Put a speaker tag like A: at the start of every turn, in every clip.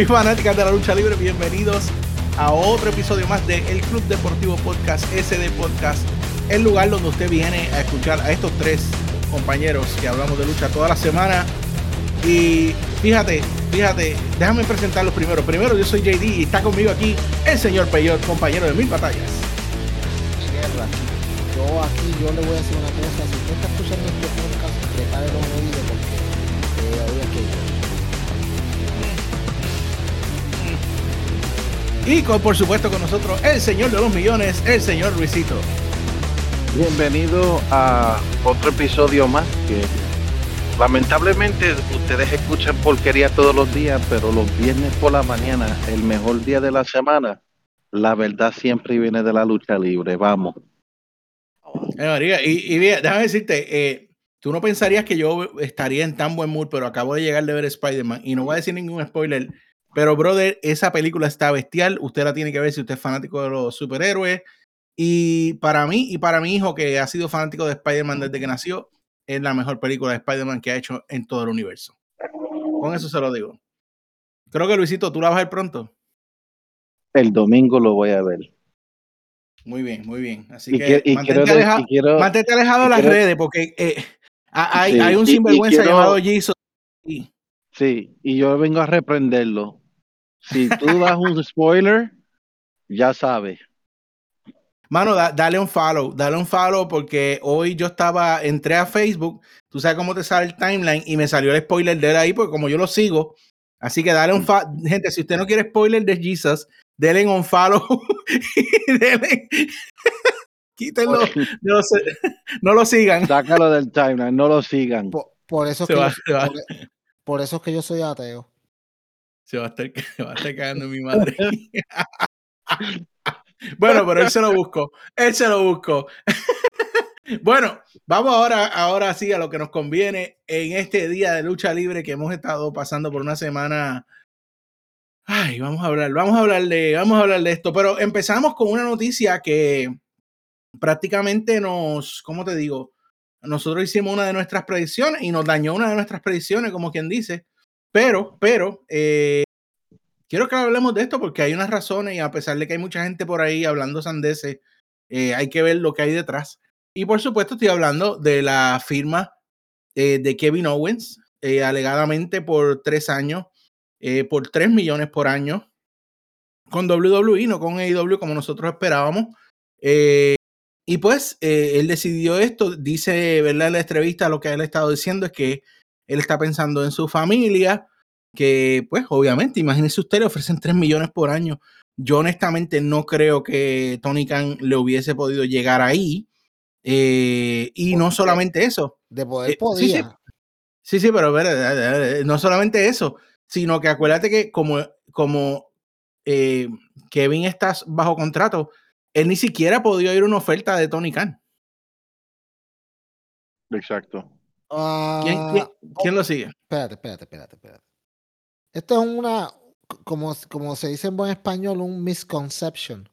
A: y fanáticas de la lucha libre, bienvenidos a otro episodio más de El Club Deportivo Podcast, SD Podcast, el lugar donde usted viene a escuchar a estos tres compañeros que hablamos de lucha toda la semana. Y fíjate, fíjate, déjame presentarlos primero. Primero, yo soy JD y está conmigo aquí el señor Peyot, compañero de mil batallas.
B: Yo aquí, yo le voy a decir una
A: Y con, por supuesto con nosotros el señor de los millones, el señor Luisito.
C: Bienvenido a otro episodio más que lamentablemente ustedes escuchan porquería todos los días, pero los viernes por la mañana, el mejor día de la semana, la verdad siempre viene de la lucha libre. Vamos.
A: Eh, María, y, y mira, déjame decirte, eh, tú no pensarías que yo estaría en tan buen mood, pero acabo de llegar de ver Spider-Man y no voy a decir ningún spoiler, pero brother, esa película está bestial, usted la tiene que ver si usted es fanático de los superhéroes y para mí y para mi hijo que ha sido fanático de Spider-Man desde que nació, es la mejor película de Spider-Man que ha hecho en todo el universo. Con eso se lo digo. Creo que Luisito, tú la vas a ver pronto.
C: El domingo lo voy a ver.
A: Muy bien, muy bien. Así
C: Y
A: que,
C: que- y
A: mantente,
C: quiero-
A: aleja-
C: y quiero-
A: mantente alejado de las
C: quiero-
A: redes porque eh, ha- hay,
C: Sí,
A: hay un sinvergüenza llamado Jesus.
C: Sí, y yo vengo a reprenderlo. Si tú das un spoiler, ya sabes.
A: Mano, da- dale un follow, dale un follow porque hoy yo estaba, entré a Facebook, tú sabes cómo te sale el timeline y me salió el spoiler de él ahí porque como yo lo sigo, así que dale un follow, gente, si usted no quiere spoiler de Jesus, denle un follow y denle, quítenlo, no, lo sé- no lo sigan.
C: Sácalo del timeline, no lo sigan.
B: por, por eso es
A: Se
B: que
A: va,
B: yo,
A: se va.
B: por, por eso es que yo soy ateo.
A: Se va a estar, va a estar cagando mi madre. bueno, pero él se lo buscó. Él se lo buscó. bueno, vamos ahora, ahora sí a lo que nos conviene en este día de lucha libre que hemos estado pasando por una semana. Ay, vamos a hablar, vamos a hablar de, vamos a hablar de esto, pero empezamos con una noticia que prácticamente nos, ¿cómo te digo? Nosotros hicimos una de nuestras predicciones y nos dañó una de nuestras predicciones, como quien dice. Pero, pero, eh, quiero que hablemos de esto porque hay unas razones y a pesar de que hay mucha gente por ahí hablando sandeces, eh, hay que ver lo que hay detrás. Y por supuesto estoy hablando de la firma eh, de Kevin Owens, eh, alegadamente por tres años, eh, por tres millones por año, con WWE, no con AEW como nosotros esperábamos. Eh, y pues él decidió esto, dice, ¿verdad? En la entrevista lo que él ha estado diciendo es que él está pensando en su familia, que pues obviamente, imagínese usted, le ofrecen 3 millones por año. Yo honestamente no creo que Tony Khan le hubiese podido llegar ahí. Eh, y no solamente eso.
B: De poder
A: Eh, sí, sí.
B: podía.
A: Sí, sí, pero eh, no solamente eso, sino que acuérdate que como, como eh, Kevin está bajo contrato, él ni siquiera ha podido ir a una oferta de Tony Khan.
C: Exacto.
A: ¿Quién,
B: Ah,
A: quién- lo sigue?
B: Espérate, espérate, espérate, espérate. Esto es una, como, como se dice en buen español, un misconception.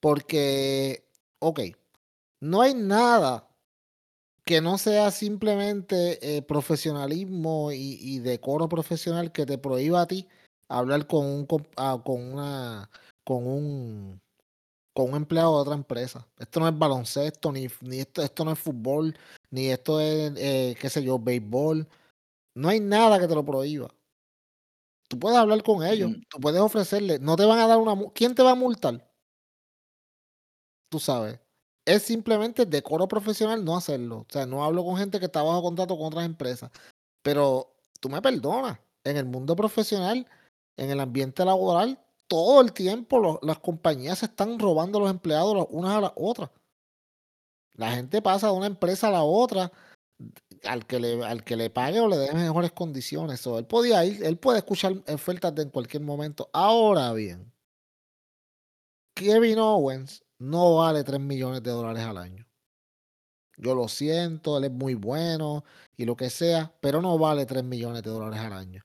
B: Porque, ok, no hay nada que no sea simplemente eh, profesionalismo y, y decoro profesional que te prohíba a ti hablar con un ah, con una con un con un empleado de otra empresa. Esto no es baloncesto, ni, ni esto, esto no es fútbol, ni esto es, eh, qué sé yo, béisbol. No hay nada que te lo prohíba. Tú puedes hablar con ellos,
A: Mm.
B: tú puedes ofrecerle, no te van a dar una... ¿Quién te va a multar? Tú sabes. Es simplemente decoro profesional no hacerlo. O sea, no hablo con gente que está bajo contrato con otras empresas. Pero tú me perdonas. En el mundo profesional, en el ambiente laboral, todo el tiempo las compañías se están robando a los empleados las unas a las otras. La gente pasa de una empresa a la otra al que le, al que le pague o le dé mejores condiciones. So, él podía ir, él puede escuchar ofertas en cualquier momento. Ahora bien, Kevin Owens no vale 3 millones de dólares al año. Yo lo siento, él es muy bueno y lo que sea, pero no vale 3 millones de dólares al año.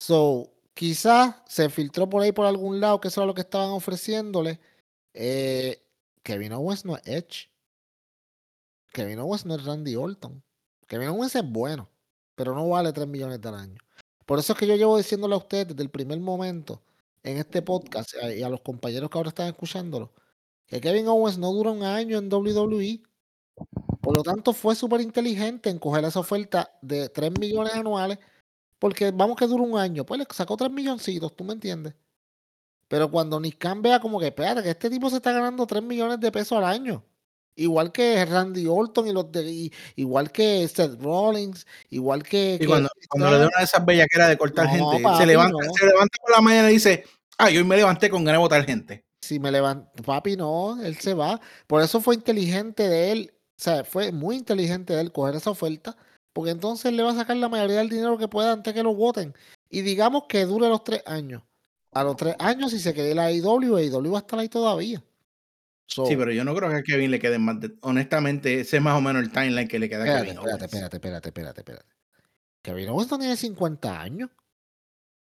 B: So, quizás se filtró por ahí por algún lado que eso era lo que estaban ofreciéndole. Eh, Kevin Owens no es Edge. Kevin Owens no es Randy Orton. Kevin Owens es bueno, pero no vale 3 millones al año. Por eso es que yo llevo diciéndole a ustedes desde el primer momento en este podcast y a los compañeros que ahora están escuchándolo, que Kevin Owens no dura un año en WWE. Por lo tanto, fue súper inteligente en coger esa oferta de 3 millones anuales, porque vamos que dura un año. Pues le sacó 3 milloncitos, ¿tú me entiendes? Pero cuando Nick Khan vea como que, espérate, que este tipo se está ganando 3 millones de pesos al año. Igual que Randy Orton y los de, igual que Seth Rollins, igual que.
A: Y cuando, cuando le da una de esas bellaqueras de cortar gente, se, levanta, se levanta por la mañana y dice, ah, yo me levanté con ganas de votar gente.
B: Si me levanto, papi, no, él se va. Por eso fue inteligente de él, o sea, fue muy inteligente de él coger esa oferta, porque entonces le va a sacar la mayoría del dinero que pueda antes que lo voten. Y digamos que dure los tres años. A los tres años, si se quede la IW, IW va a estar ahí todavía
A: sí, pero yo no creo que a Kevin le quede más. honestamente, ese es más o menos el timeline que le queda
B: a
A: Kevin.
B: Espérate, espérate, espérate, espérate, espérate. Kevin Owens no tiene 50 años.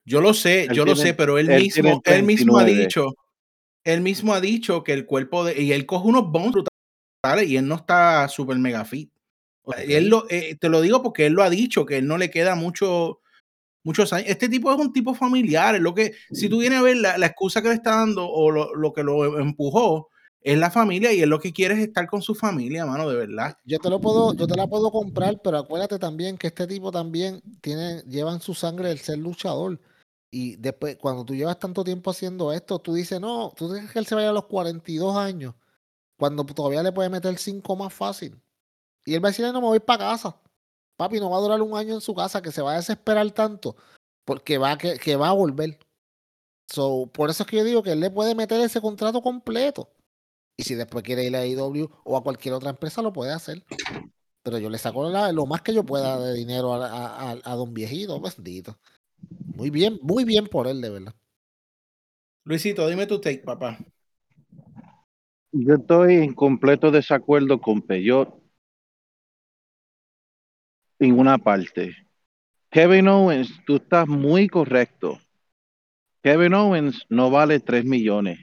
A: Yo lo sé, yo lo sé, pero él, mismo, él mismo ha dicho, él mismo ha dicho que el cuerpo de, y él coge unos bones brutales y él no está super mega fit. Él lo, eh, te lo digo porque él lo ha dicho, que él no le queda mucho, muchos años. Este tipo es un tipo familiar, es lo que, si tú vienes a ver la, excusa que le está dando o lo, lo, que lo empujó, es la familia y es lo que quiere es estar con su familia, mano, de verdad.
B: Yo te lo puedo, yo te la puedo comprar, pero acuérdate también que este tipo también tiene, lleva en su sangre el ser luchador. Y después, cuando tú llevas tanto tiempo haciendo esto, tú dices, no, tú dices que él se vaya a los 42 años, cuando todavía le puede meter 5 más fácil. Y él va a decir, no me voy para casa. Papi, no va a durar un año en su casa, que se va a desesperar tanto, porque va, que, que va a volver. So, por eso es que yo digo que él le puede meter ese contrato completo. Y si después quiere ir a IW o a cualquier otra empresa, lo puede hacer. Pero yo le saco lo más que yo pueda de dinero a, don viejito, bendito. Muy bien, muy bien por él, de verdad.
A: Luisito, dime tu take, papá.
C: Yo estoy en completo desacuerdo con Peyot en una parte. Kevin Owens, tú estás muy correcto. Kevin Owens no vale 3 millones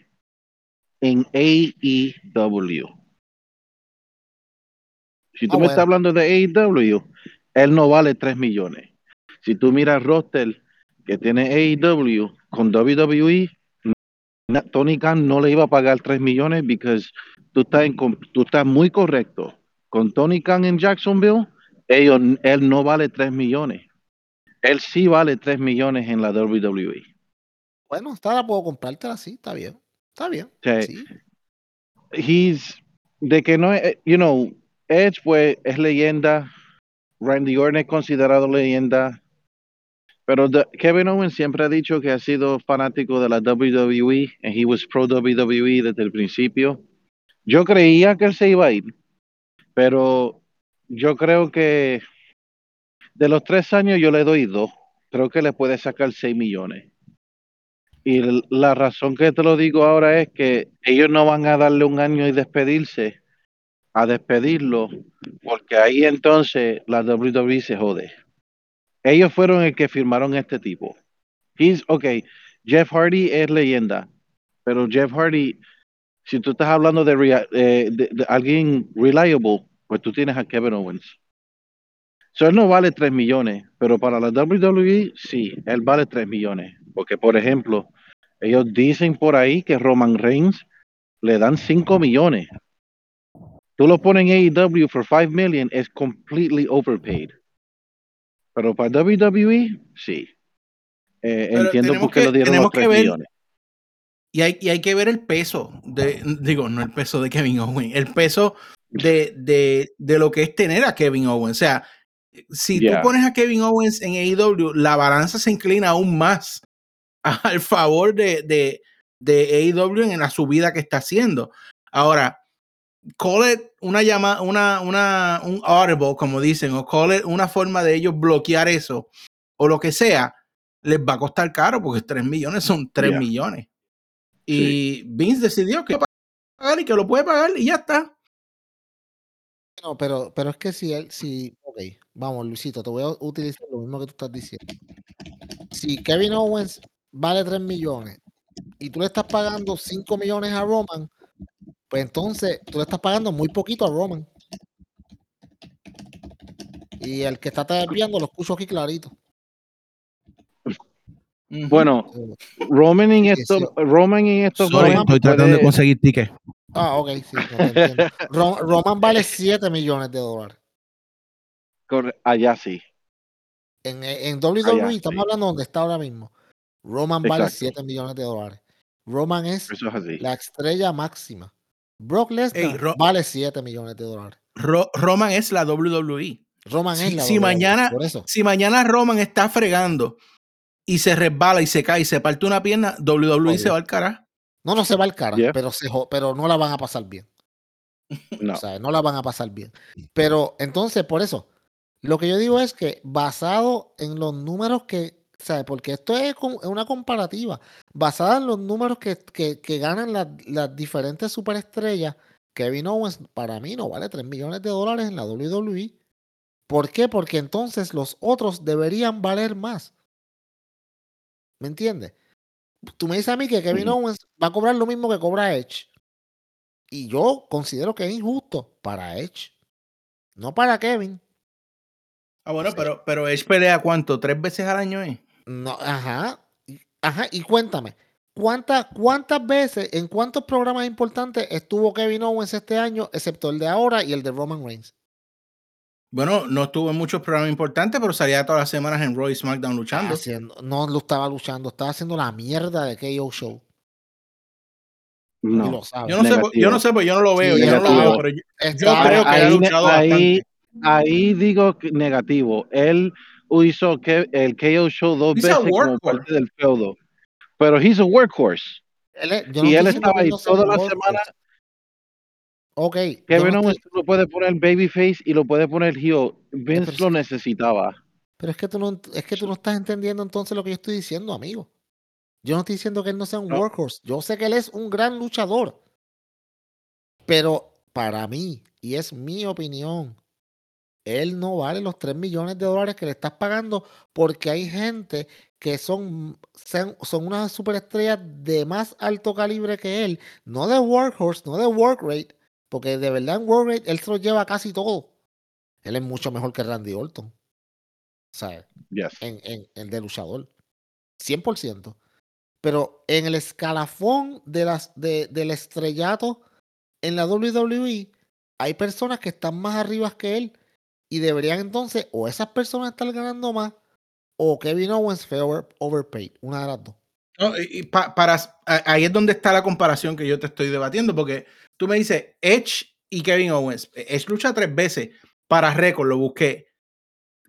C: en AEW. Si tú ah, me estás hablando de AEW, él no vale 3 millones. Si tú miras roster que tiene AEW con WWE, Tony Khan no le iba a pagar 3 millones porque tú estás, tú estás muy correcto. Con Tony Khan en Jacksonville, ellos, él no vale 3 millones. Él sí vale 3 millones en la WWE.
B: Bueno, esta la puedo comprártela así, está bien. Está bien. Sí.
C: He's de que no, you know, Edge pues es leyenda, Randy Orton es considerado leyenda, pero Kevin Owens siempre ha dicho que ha sido fanático de la WWE and he was pro WWE desde el principio. Yo creía que él se iba a ir, pero yo creo que de los tres años yo le doy dos. Creo que le puede sacar seis millones. Y la razón que te lo digo ahora es que ellos no van a darle un año y despedirse, a despedirlo, porque ahí entonces la WWE se jode. Ellos fueron el que firmaron este tipo. He's, ok, Jeff Hardy es leyenda, pero Jeff Hardy, si tú estás hablando de, eh, de alguien reliable, pues tú tienes a Kevin Owens. So, él no vale 3 millones, pero para la WWE sí, él vale 3 millones. Porque, por ejemplo, ellos dicen por ahí que Roman Reigns le dan 5 millones. Tú lo pones en AEW for 5 million, es completely overpaid. Pero para WWE, sí. Eh, entiendo por qué lo dieron los 3 millones.
A: Y hay, y hay que ver el peso, de, digo, no el peso de Kevin Owens, el peso de, de, de lo que es tener a Kevin Owens. O sea, si tú pones a Kevin Owens en AEW, la balanza se inclina aún más al favor de, de, de AEW en la subida que está haciendo. Ahora, call it una llama, una, una, un audible, como dicen, o call it una forma de ellos bloquear eso, o lo que sea, les va a costar caro, porque 3 millones son 3 millones. Y Vince decidió que pagar y que lo puede pagar y ya está.
B: No, pero, pero es que si él, si, ok, vamos, Luisito, te voy a utilizar lo mismo que tú estás diciendo. Si Kevin Owens vale 3 millones y tú le estás pagando 5 millones a Roman, pues entonces tú le estás pagando muy poquito a Roman. Y el que está viendo lo escucho aquí clarito.
C: Bueno,
B: Eh,
C: Roman en
B: sí.
C: Roman en
A: Sorry,
B: Roman
A: estoy tratando de conseguir tickets.
B: Ah, ok, sí, no te entiendo. Ro- Roman vale 7 millones de dólares.
C: corre- allá sí.
B: En, en WWE, estamos
C: sí.
B: hablando donde está ahora mismo. Roman vale
C: Exacto.
B: 7 millones de dólares. Roman es
C: Eso es así.
B: la estrella máxima. Brock Lesnar
A: Ey,
B: vale 7 millones de dólares.
A: Ro- Roman es la WWE.
B: Roman
A: Si-
B: es la
A: si
B: WWE,
A: mañana-
B: Por eso.
A: Si mañana Roman está fregando y se resbala y se cae y se parte una pierna, WWE se va al carajo.
B: No, no se va al cara,
C: Yeah.
B: pero, se, pero no la van a pasar bien.
C: No.
B: O sea, no la van a pasar bien. Pero entonces, por eso, lo que yo digo es que basado en los números que, ¿sabes? Porque esto es una comparativa, basada en los números que, que- que ganan las, las diferentes superestrellas, Kevin Owens para mí no vale 3 millones de dólares en la WWE. ¿Por qué? Porque entonces los otros deberían valer más. ¿Me entiendes? Tú me dices a mí que Kevin. Owens va a cobrar lo mismo que cobra Edge. Y yo considero que es injusto para Edge. No para Kevin.
A: Ah, bueno, pero, pero Edge pelea cuánto? ¿Tres veces al año? Eh?
B: No, ajá. Ajá. Y cuéntame, ¿cuántas, ¿cuántas veces, en cuántos programas importantes estuvo Kevin Owens este año, excepto el de ahora y el de Roman Reigns?
A: Bueno, no estuvo en muchos programas importantes, pero salía todas las semanas en Roy SmackDown luchando.
B: Haciendo- no lo estaba luchando, estaba haciendo la mierda de KO Show.
C: No.
B: lo sabe.
A: Yo no, sé, yo no sé, pues yo no lo veo,
B: Sí,
A: yo no lo veo, pero yo, creo que
C: ahí,
A: ha luchado
C: ahí, ahí digo que negativo. Él hizo que el KO show dos
A: He's
C: veces como parte del feudo. Pero he's a workhorse.
B: él es- yo no
C: y él estaba ahí
B: no sea
C: toda
B: un
C: la
B: workhorse.
C: semana.
B: Ok.
C: Kevin
B: no
C: Owens tú lo puede poner babyface y lo puede poner heel. Vince
B: pero
C: lo necesitaba.
B: Pero es que tú no, es que tú no estás entendiendo entonces lo que yo estoy diciendo, amigo. Yo no estoy diciendo que él no sea un
C: No.
B: workhorse. Yo sé que él es un gran luchador. Pero para mí, y es mi opinión, él no vale los 3 millones de dólares que le estás pagando porque hay gente que son, son, son unas superestrellas de más alto calibre que él. No de workhorse, no de work rate. Porque de verdad en work rate él se lo lleva casi todo. Él es mucho mejor que Randy Orton. ¿Sabes?
C: Yes.
B: en, en el de luchador. 100%. Pero en el escalafón de las, de, del estrellato en la WWE, hay personas que están más arriba que él y deberían entonces o esas personas estar ganando más o Kevin Owens fue over- overpaid. Una de las dos.
A: No, y- y pa- para, ahí es donde está la comparación que yo te estoy debatiendo, porque tú me dices Edge y Kevin Owens. Edge lucha tres veces para récord, lo busqué.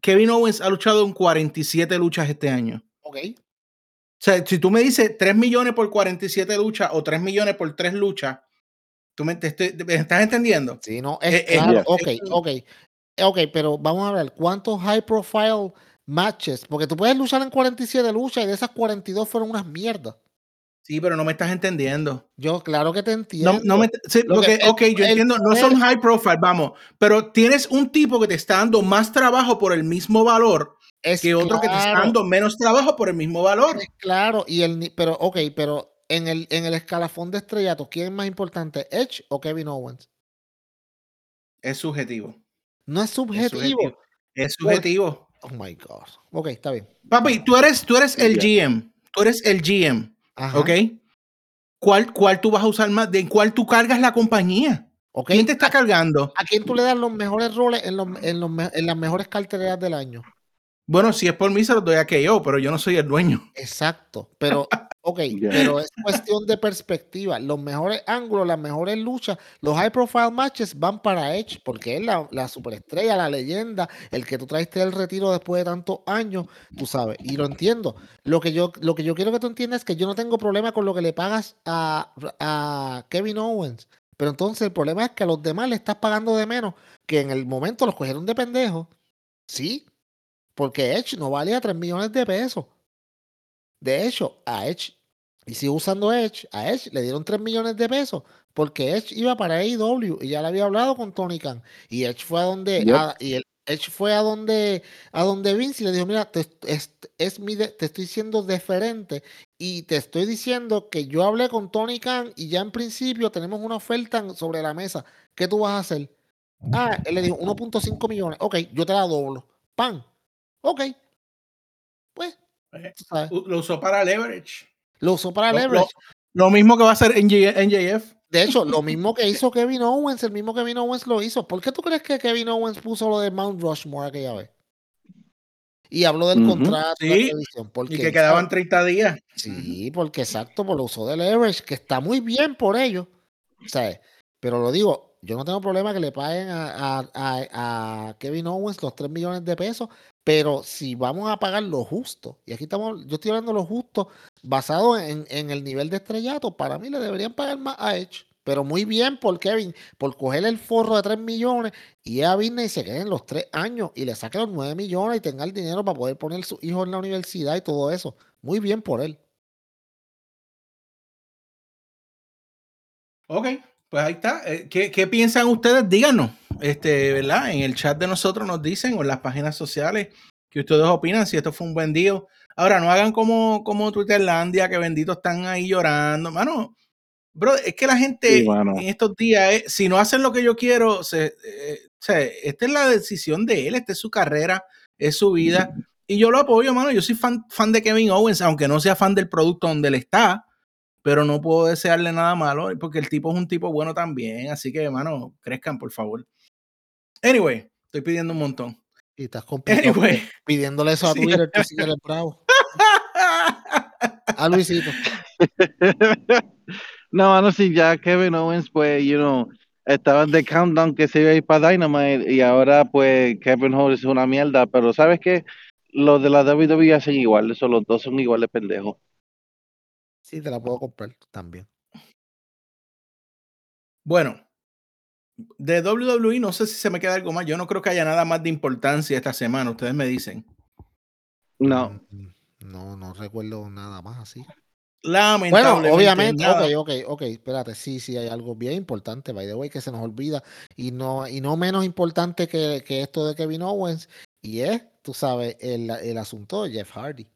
A: Kevin Owens ha luchado en 47 luchas este año.
B: Ok.
A: O sea, si tú me dices 3 millones por 47 luchas o 3 millones por 3 luchas, ¿tú me, te estoy- me estás entendiendo?
B: Sí, no, es
A: Eh, eh,
B: claro. Ok,
A: Es un-
B: ok. Ok, pero vamos a ver, ¿cuántos high profile matches? Porque tú puedes luchar en 47 luchas y de esas 42 fueron unas mierdas.
A: Sí, pero no me estás entendiendo.
B: Yo, claro que te entiendo.
A: No, no me, sí,
B: que-
A: ok, yo
B: el
A: entiendo, no son high profile, vamos, pero tienes un tipo que te está dando más trabajo por el mismo valor
B: es
A: que otro que te está dando menos trabajo por el mismo valor.
B: es claro, y el, pero, ok, pero en el, en el escalafón de estrellatos, ¿quién es más importante, Edge o Kevin Owens?
A: Es subjetivo.
B: No es subjetivo.
A: Es subjetivo.
B: Oh my God. Ok, está bien.
A: Papi, tú eres, tú eres el. GM. Tú eres el GM.
B: Ajá.
A: ¿Ok? ¿Cuál, ¿Cuál tú vas a usar más? ¿De cuál tú cargas la compañía?
B: ok.
A: ¿Quién te está cargando?
B: ¿A quién tú le das los mejores roles en, los, en, los en las mejores carteleras del año?
A: Bueno, si es por mí, se los doy a KO, pero yo no soy el dueño.
B: Exacto. Pero, ok, pero es cuestión de perspectiva. Los mejores ángulos, las mejores luchas, los high profile matches van para Edge, porque es la, la superestrella, la leyenda, el que tú traiste del retiro después de tantos años, tú sabes. Y lo entiendo. Lo que yo, lo que yo quiero que tú entiendas es que yo no tengo problema con lo que le pagas a, a Kevin Owens. Pero entonces el problema es que a los demás le estás pagando de menos, que en el momento los cogieron de pendejos. Sí, porque Edge no valía 3 millones de pesos. De hecho, a Edge, y sigo usando Edge, a Edge le dieron 3 millones de pesos porque Edge iba para AEW y ya le había hablado con Tony Khan. Y Edge fue a donde,
C: Yep.
B: a- y el, Edge fue a donde, a donde Vince y le dijo, mira, te, es, es mi de- te estoy siendo deferente y te estoy diciendo que yo hablé con Tony Khan y ya en principio tenemos una oferta sobre la mesa. ¿Qué tú vas a hacer? Ah, él le dijo 1.5 millones. Ok, yo te la doblo. Pan. Ok. Pues.
A: Lo usó para leverage.
B: Lo usó para
A: Lo-
B: leverage.
A: Lo mismo que va a hacer NJ NJF.
B: De hecho, lo mismo que hizo Kevin Owens, el mismo Kevin Owens lo hizo. ¿Por qué tú crees que Kevin Owens puso lo de Mount Rushmore aquella vez? Y habló del contrato de televisión. Porque
A: Y que quedaban
B: sabe-
A: 30 días.
B: Sí, porque exacto, por lo usó de leverage, que está muy bien por ello. ¿sabes? Pero lo digo, yo no tengo problema que le paguen a, a- a- a Kevin Owens los 3 millones de pesos, pero si vamos a pagar lo justo, y aquí estamos, yo estoy hablando lo justo, basado en, en el nivel de estrellato, para mí le deberían pagar más a Edge. Pero muy bien por Kevin, por coger el forro de 3 millones y a Disney se queden los 3 años y le saque los 9 millones y tenga el dinero para poder poner su hijo en la universidad y todo eso. Muy bien por él.
A: Ok, pues ahí está. Eh, ¿Qué, qué piensan ustedes? Díganos, este, ¿verdad? En el chat de nosotros nos dicen o en las páginas sociales que ustedes opinan si esto fue un buen día. Ahora, no hagan como, como Twitterlandia, que benditos están ahí llorando. Mano, bro, es que la gente
C: Sí,
A: en estos días, eh, si no hacen lo que yo quiero, se, eh, esta es la decisión de él, esta es su carrera, es su vida. Y yo lo apoyo, mano. Yo soy fan, fan de Kevin Owens, aunque no sea fan del producto donde él está pero no puedo desearle nada malo porque el tipo es un tipo bueno también. Así que, hermano, crezcan, por favor. Anyway, estoy pidiendo un montón.
B: Y estás complicado
A: Anyway.
B: pidiéndole eso a
A: Sí.
B: Twitter, tú sigues el bravo. A Luisito.
C: no, mano, si ya Kevin Owens, pues, you know, estaba de countdown que se iba a ir para Dynamite y ahora, pues, Kevin Owens es una mierda, pero ¿sabes qué? Los de la WWE hacen igual, eso, los dos son igual de pendejos.
B: Sí, te la puedo comprar también.
A: Bueno, de WWE no sé si se me queda algo más. Yo no creo que haya nada más de importancia esta semana. Ustedes me dicen.
C: No,
B: Mm, No, no recuerdo nada más así. Bueno,
A: Lamentablemente.
B: obviamente,
A: nada.
B: ok, ok, ok, espérate, sí, sí, hay algo bien importante, by the way, que se nos olvida, y no, y no menos importante que, que esto de Kevin Owens, y es, tú sabes, el, el asunto de Jeff Hardy.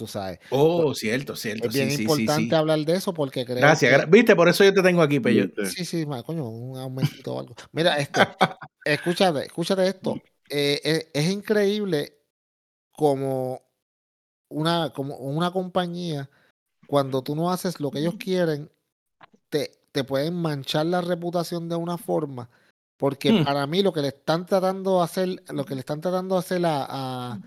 B: Tú sabes,
A: Oh, cierto, cierto.
B: es bien
A: sí, sí, sí,
B: importante
A: sí.
B: hablar de eso porque creo
A: Gracias.
B: que-
A: gra- Viste, por eso yo te tengo aquí, Peyo.
C: Viste.
B: Sí, sí, ma, coño, un aumentito o algo. Mira, esto, escúchate, escúchate esto. eh, es, es increíble como una, como una compañía, cuando tú no haces lo que ellos quieren, te, te pueden manchar la reputación de una forma. Porque
A: Hmm.
B: para mí lo que le están tratando de hacer, lo que le están tratando de hacer a, a,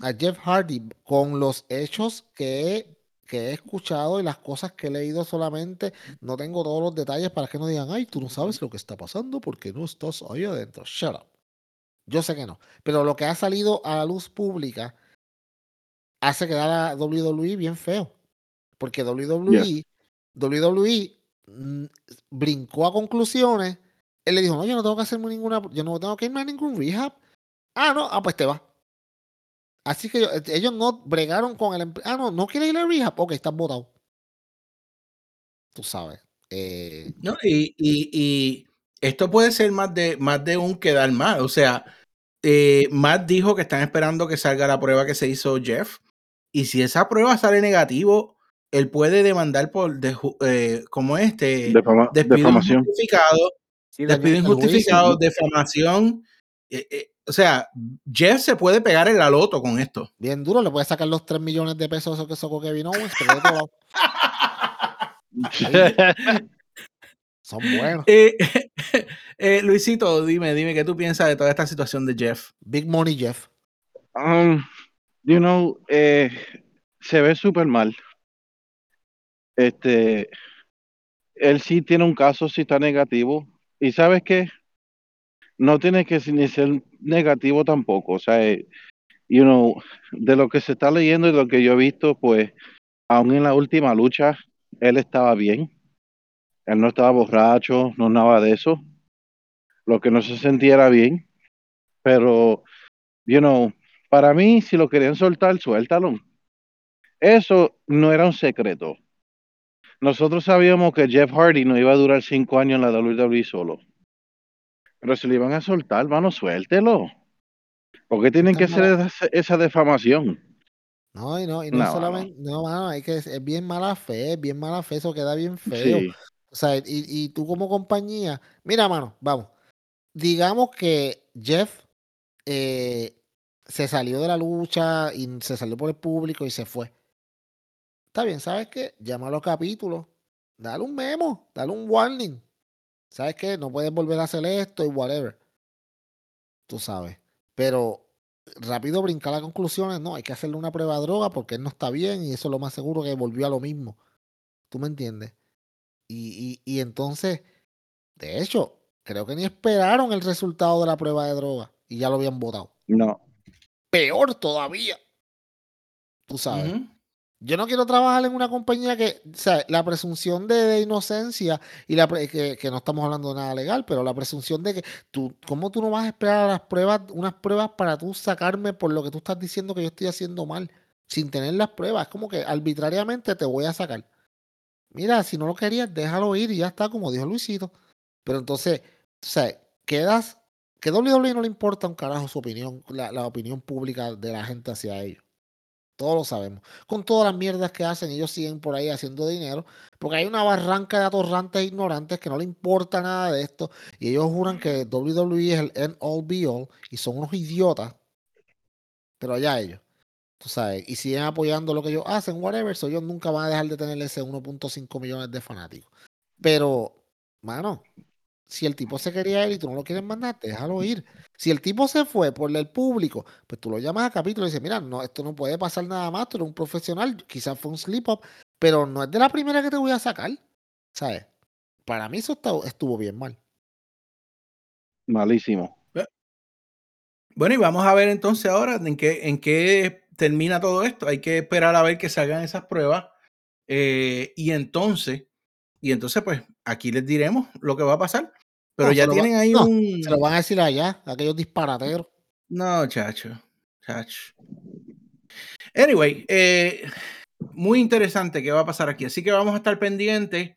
B: a Jeff Hardy con los hechos que he, que he escuchado y las cosas que he leído solamente, no tengo todos los detalles para que no digan, ay, tú no sabes lo que está pasando porque no estás ahí adentro. Shut up. Yo sé que no. Pero lo que ha salido a la luz pública hace quedar a WWE bien feo. Porque WWE, WWE mm, brincó a conclusiones. Él le dijo, no, yo no tengo que hacerme ninguna, yo no tengo que irme a ningún rehab. Ah, no, ah, pues te va. Así que ellos, ellos no bregaron con el... Ah, no, no quiere ir a rehab. Ok, estás votado. Tú sabes. Eh,
A: No, y, y- y esto puede ser más de, más de un quedar mal. O sea, eh, Matt dijo que están esperando que salga la prueba que se hizo Jeff. Y si esa prueba sale negativo, él puede demandar por, eh, como este,
C: Defama-
A: despido
C: defamación.
A: injustificado,
B: sí,
A: despido injustificado, defamación. eh, eh, o sea, Jeff se puede pegar el aloto con esto.
B: Bien duro, le puede sacar los 3 millones de pesos eso que sacó Kevin Owens, pero de otro lado, son buenos.
A: Eh, eh, Luisito, dime, dime qué tú piensas de toda esta situación de Jeff.
B: Big Money Jeff.
C: Um, you know, eh, se ve súper mal. Este, él sí tiene un caso, sí está negativo. Y sabes qué, no tiene que ser negativo tampoco. O sea, eh, you know, de lo que se está leyendo y lo que yo he visto, pues, aún en la última lucha, él estaba bien. Él no estaba borracho, no nada de eso. Lo que no se sentía era bien. Pero, you know, para mí, si lo querían soltar, suéltalo. Eso no era un secreto. Nosotros sabíamos que Jeff Hardy no iba a durar cinco años en la WWE solo. Pero si le iban a soltar, mano, suéltelo. ¿Por qué tienen que hacer esa, esa defamación?
B: No, y no, y no,
C: No,
B: solamente, no, mano, hay que, es bien mala fe, es bien mala fe, eso queda bien feo.
C: Sí,
B: O sea, y, y tú como compañía, mira, mano, vamos, digamos que Jeff eh, se salió de la lucha y se salió por el público y se fue. Está bien, ¿sabes qué? Llama a los capítulos, dale un memo, dale un warning. ¿Sabes qué? No puedes volver a hacer esto y whatever. Tú sabes. Pero rápido brincar a conclusiones, no, hay que hacerle una prueba de droga porque él no está bien y eso es lo más seguro que volvió a lo mismo. ¿Tú me entiendes? Y, y, y entonces, de hecho, creo que ni esperaron el resultado de la prueba de droga y ya lo habían votado.
C: No.
B: Peor todavía. Tú sabes. Yo no quiero trabajar en una compañía que, o sea, la presunción de, inocencia y la que, que no estamos hablando de nada legal, pero la presunción de que tú, ¿cómo tú no vas a esperar a las pruebas, unas pruebas para tú sacarme por lo que tú estás diciendo que yo estoy haciendo mal, sin tener las pruebas? Es como que arbitrariamente te voy a sacar. Mira, si no lo querías, déjalo ir y ya está, como dijo Luisito. Pero entonces, o sea, quedas, que WWE no le importa un carajo su opinión, la, la opinión pública de la gente hacia ellos. Todos lo sabemos. Con todas las mierdas que hacen, ellos siguen por ahí haciendo dinero. Porque hay una barranca de atorrantes e ignorantes que no le importa nada de esto. Y ellos juran que WWE es el end all be all. Y son unos idiotas. Pero allá ellos. Tú sabes. Y siguen apoyando lo que ellos hacen, whatever. So ellos nunca van a dejar de tener ese 1.5 millones de fanáticos. Pero, mano, si el tipo se quería ir y tú no lo quieres mandar, déjalo ir. Si el tipo se fue por el público, pues tú lo llamas a capítulo y dices, mira, no, esto no puede pasar nada más, tú eres un profesional, quizás fue un slip up, pero no es de la primera que te voy a sacar, ¿sabes? Para mí eso estuvo bien mal.
C: Malísimo.
A: Bueno, y vamos a ver entonces ahora en qué, en qué termina todo esto. Hay que esperar a ver que salgan esas pruebas. eh, y entonces, y entonces, pues, aquí les diremos lo que va a pasar. Pero
B: No,
A: ya
B: se lo va-
A: tienen ahí
B: no,
A: un.
B: Se lo van a decir allá, aquellos disparateros.
A: No, chacho. Chacho. Anyway, eh, muy interesante qué va a pasar aquí. Así que vamos a estar pendientes.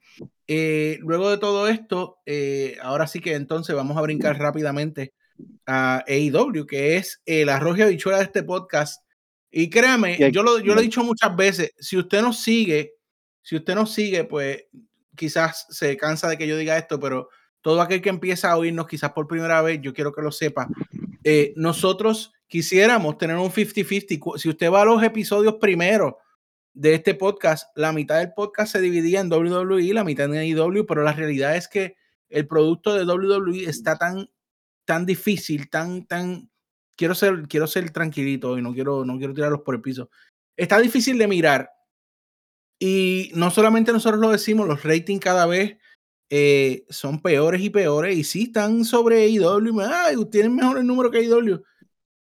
A: Eh, luego de todo esto, eh, ahora sí que entonces vamos a brincar rápidamente a AEW, que es el arroz y habichuela de este podcast. Y créame, yo lo, yo lo he dicho muchas veces, si usted nos sigue, si usted nos sigue, pues quizás se cansa de que yo diga esto, pero todo aquel que empieza a oírnos quizás por primera vez, yo quiero que lo sepa. Eh, nosotros quisiéramos tener un 50-50. Cu- Si usted va a los episodios primeros de este podcast, la mitad del podcast se dividía en WWE, la mitad en AEW, pero la realidad es que el producto de WWE está tan, tan difícil, tan, tan. Quiero ser, quiero ser tranquilito y no quiero, no quiero tirarlos por el piso. Está difícil de mirar. Y no solamente nosotros lo decimos, los ratings cada vez eh, son peores y peores. Y sí están sobre y me- Ay, tienen mejor el número que AEW.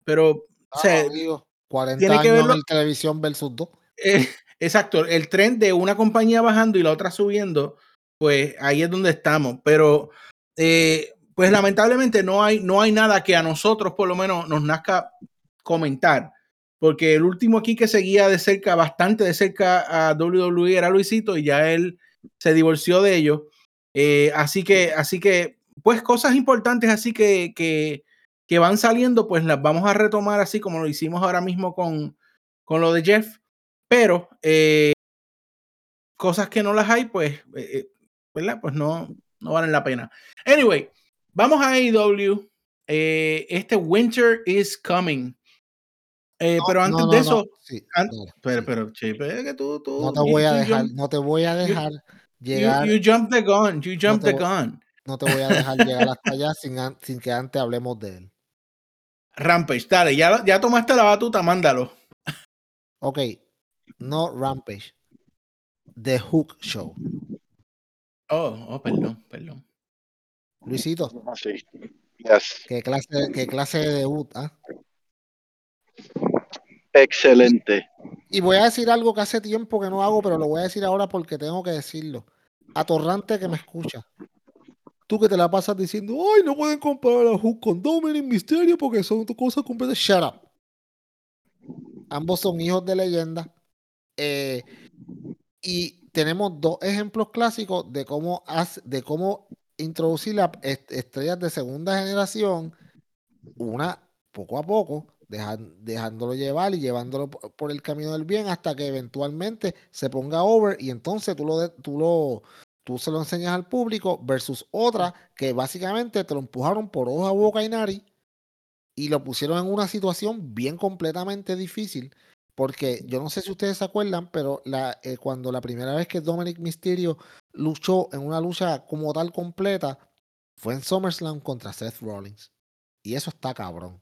A: Pero, o sea,
B: Ah, amigo, 40
A: tiene que
B: años
A: verlo-
B: en televisión versus 2.
A: eh, exacto, el tren de una compañía bajando y la otra subiendo, pues ahí es donde estamos. Pero, eh, pues lamentablemente no hay, no hay nada que a nosotros por lo menos nos nazca comentar. Porque el último aquí que seguía de cerca, bastante de cerca a WWE era Luisito y ya él se divorció de ellos. Eh, así que, así que, pues cosas importantes así que, que, que van saliendo, pues las vamos a retomar así como lo hicimos ahora mismo con, con lo de Jeff pero eh, cosas que no las hay, pues, eh, ¿verdad? Pues no, no valen la pena. Anyway, vamos a AEW. Este Winter is coming. Eh, pero antes
B: No, no,
A: de
B: no,
A: eso,
B: sí,
A: pero,
B: sí.
A: pero, que tú, tú,
B: no te
A: you-
B: voy a
A: you
B: dejar,
A: jump-
B: no te voy a dejar
A: you,
B: llegar,
A: you jump the gun, you jump the gun.
B: no te voy a dejar llegar hasta allá sin, sin que antes hablemos de él.
A: Rampage, dale, ya, ya tomaste la batuta, mándalo.
B: Ok, no Rampage. The Hook Show.
A: Oh, oh, perdón, perdón.
B: Luisito,
C: Así. Yes.
B: ¿qué clase, qué clase de debut? ah?
C: Excelente.
B: Y voy a decir algo que hace tiempo que no hago, pero lo voy a decir ahora porque tengo que decirlo. Atorrante que me escucha. Tú que te la pasas diciendo, ay, no pueden comparar a Hook con Dominic Mysterio porque son dos cosas completas. Shut up. Ambos son hijos de leyenda. Eh, y tenemos dos ejemplos clásicos de cómo, hace- de cómo introducir las est- estrellas de segunda generación, una poco a poco, dejándolo llevar y llevándolo po- por el camino del bien hasta que eventualmente se ponga over y entonces tú lo, tú lo, tú se lo enseñas al público versus otra que básicamente te lo empujaron por hoja, boca y nariz y lo pusieron en una situación bien completamente difícil. Porque yo no sé si ustedes se acuerdan, pero eh, cuando la primera vez que Dominic Mysterio luchó en una lucha como tal completa, fue en SummerSlam contra Seth Rollins. Y eso está cabrón.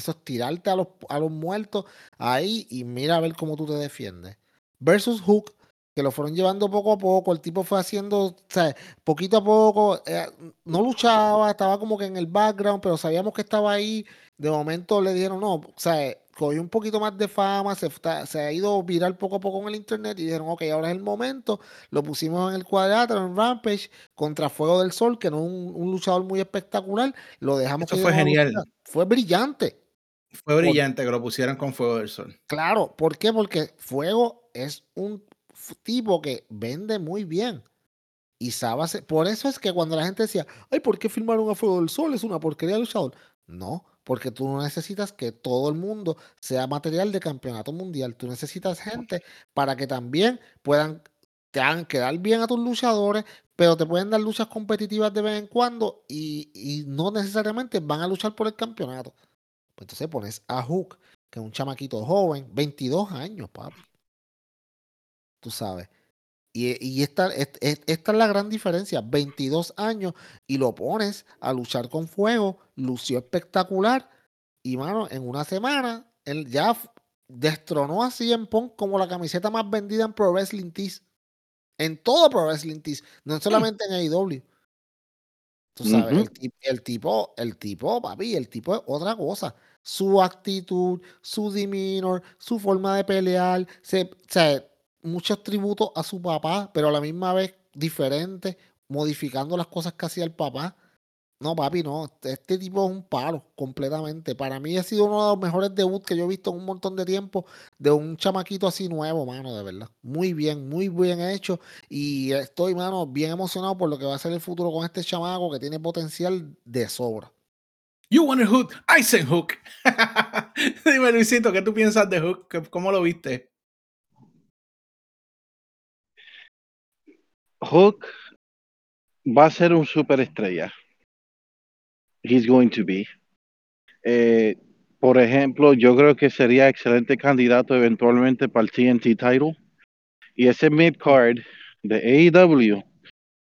B: Eso es tirarte a los, a los muertos ahí y mira a ver cómo tú te defiendes. Versus Hook, que lo fueron llevando poco a poco, el tipo fue haciendo, o sea, poquito a poco, eh, no luchaba, estaba como que en el background, pero sabíamos que estaba ahí. De momento le dijeron, no, o sea, cogió un poquito más de fama, se, se, ha ido viral poco a poco en el internet y dijeron, ok, ahora es el momento. Lo pusimos en el cuadrilátero, en Rampage, contra Fuego del Sol, que no es un, luchador muy espectacular. Lo dejamos.
A: Eso fue genial.
B: Fue brillante.
A: Fue brillante que lo pusieran con Fuego del Sol.
B: Claro, ¿por qué? Porque Fuego es un tipo que vende muy bien. Y sabe Por eso es que cuando la gente decía, ay, ¿por qué filmaron a Fuego del Sol? Es una porquería de luchador. No, porque tú no necesitas que todo el mundo sea material de campeonato mundial. Tú necesitas gente para que también puedan te hagan quedar bien a tus luchadores, pero te pueden dar luchas competitivas de vez en cuando y, y no necesariamente van a luchar por el campeonato. Pues entonces pones a Hook, que es un chamaquito joven, 22 años, papi tú sabes. Y, esta, esta, es la gran diferencia, 22 años y lo pones a luchar con fuego, lució espectacular y mano, en una semana él ya destronó a CM Punk como la camiseta más vendida en Pro Wrestling Tees. En todo Pro Wrestling Tees, no solamente en AEW. Tú sabes, el, tipo, el tipo, papi, el tipo es otra cosa. Su actitud, su demeanor, su forma de pelear, se, se muchos tributos a su papá, pero a la misma vez diferente, modificando las cosas que hacía el papá. No, papi, no. Este tipo es un palo completamente. Para mí ha sido uno de los mejores debuts que yo he visto en un montón de tiempo de un chamaquito así nuevo, mano, de verdad. Muy bien, muy bien hecho. Y estoy, mano, bien emocionado por lo que va a ser el futuro con este chamaco que tiene potencial de sobra.
A: You want a hook, I say hook. Dime, Luisito, ¿qué tú piensas de Hook? ¿Cómo lo viste?
C: Hook va a ser un superestrella. He's going to be. Eh, por ejemplo, yo creo que sería excelente candidato eventualmente para el TNT title. Y ese mid card de AEW,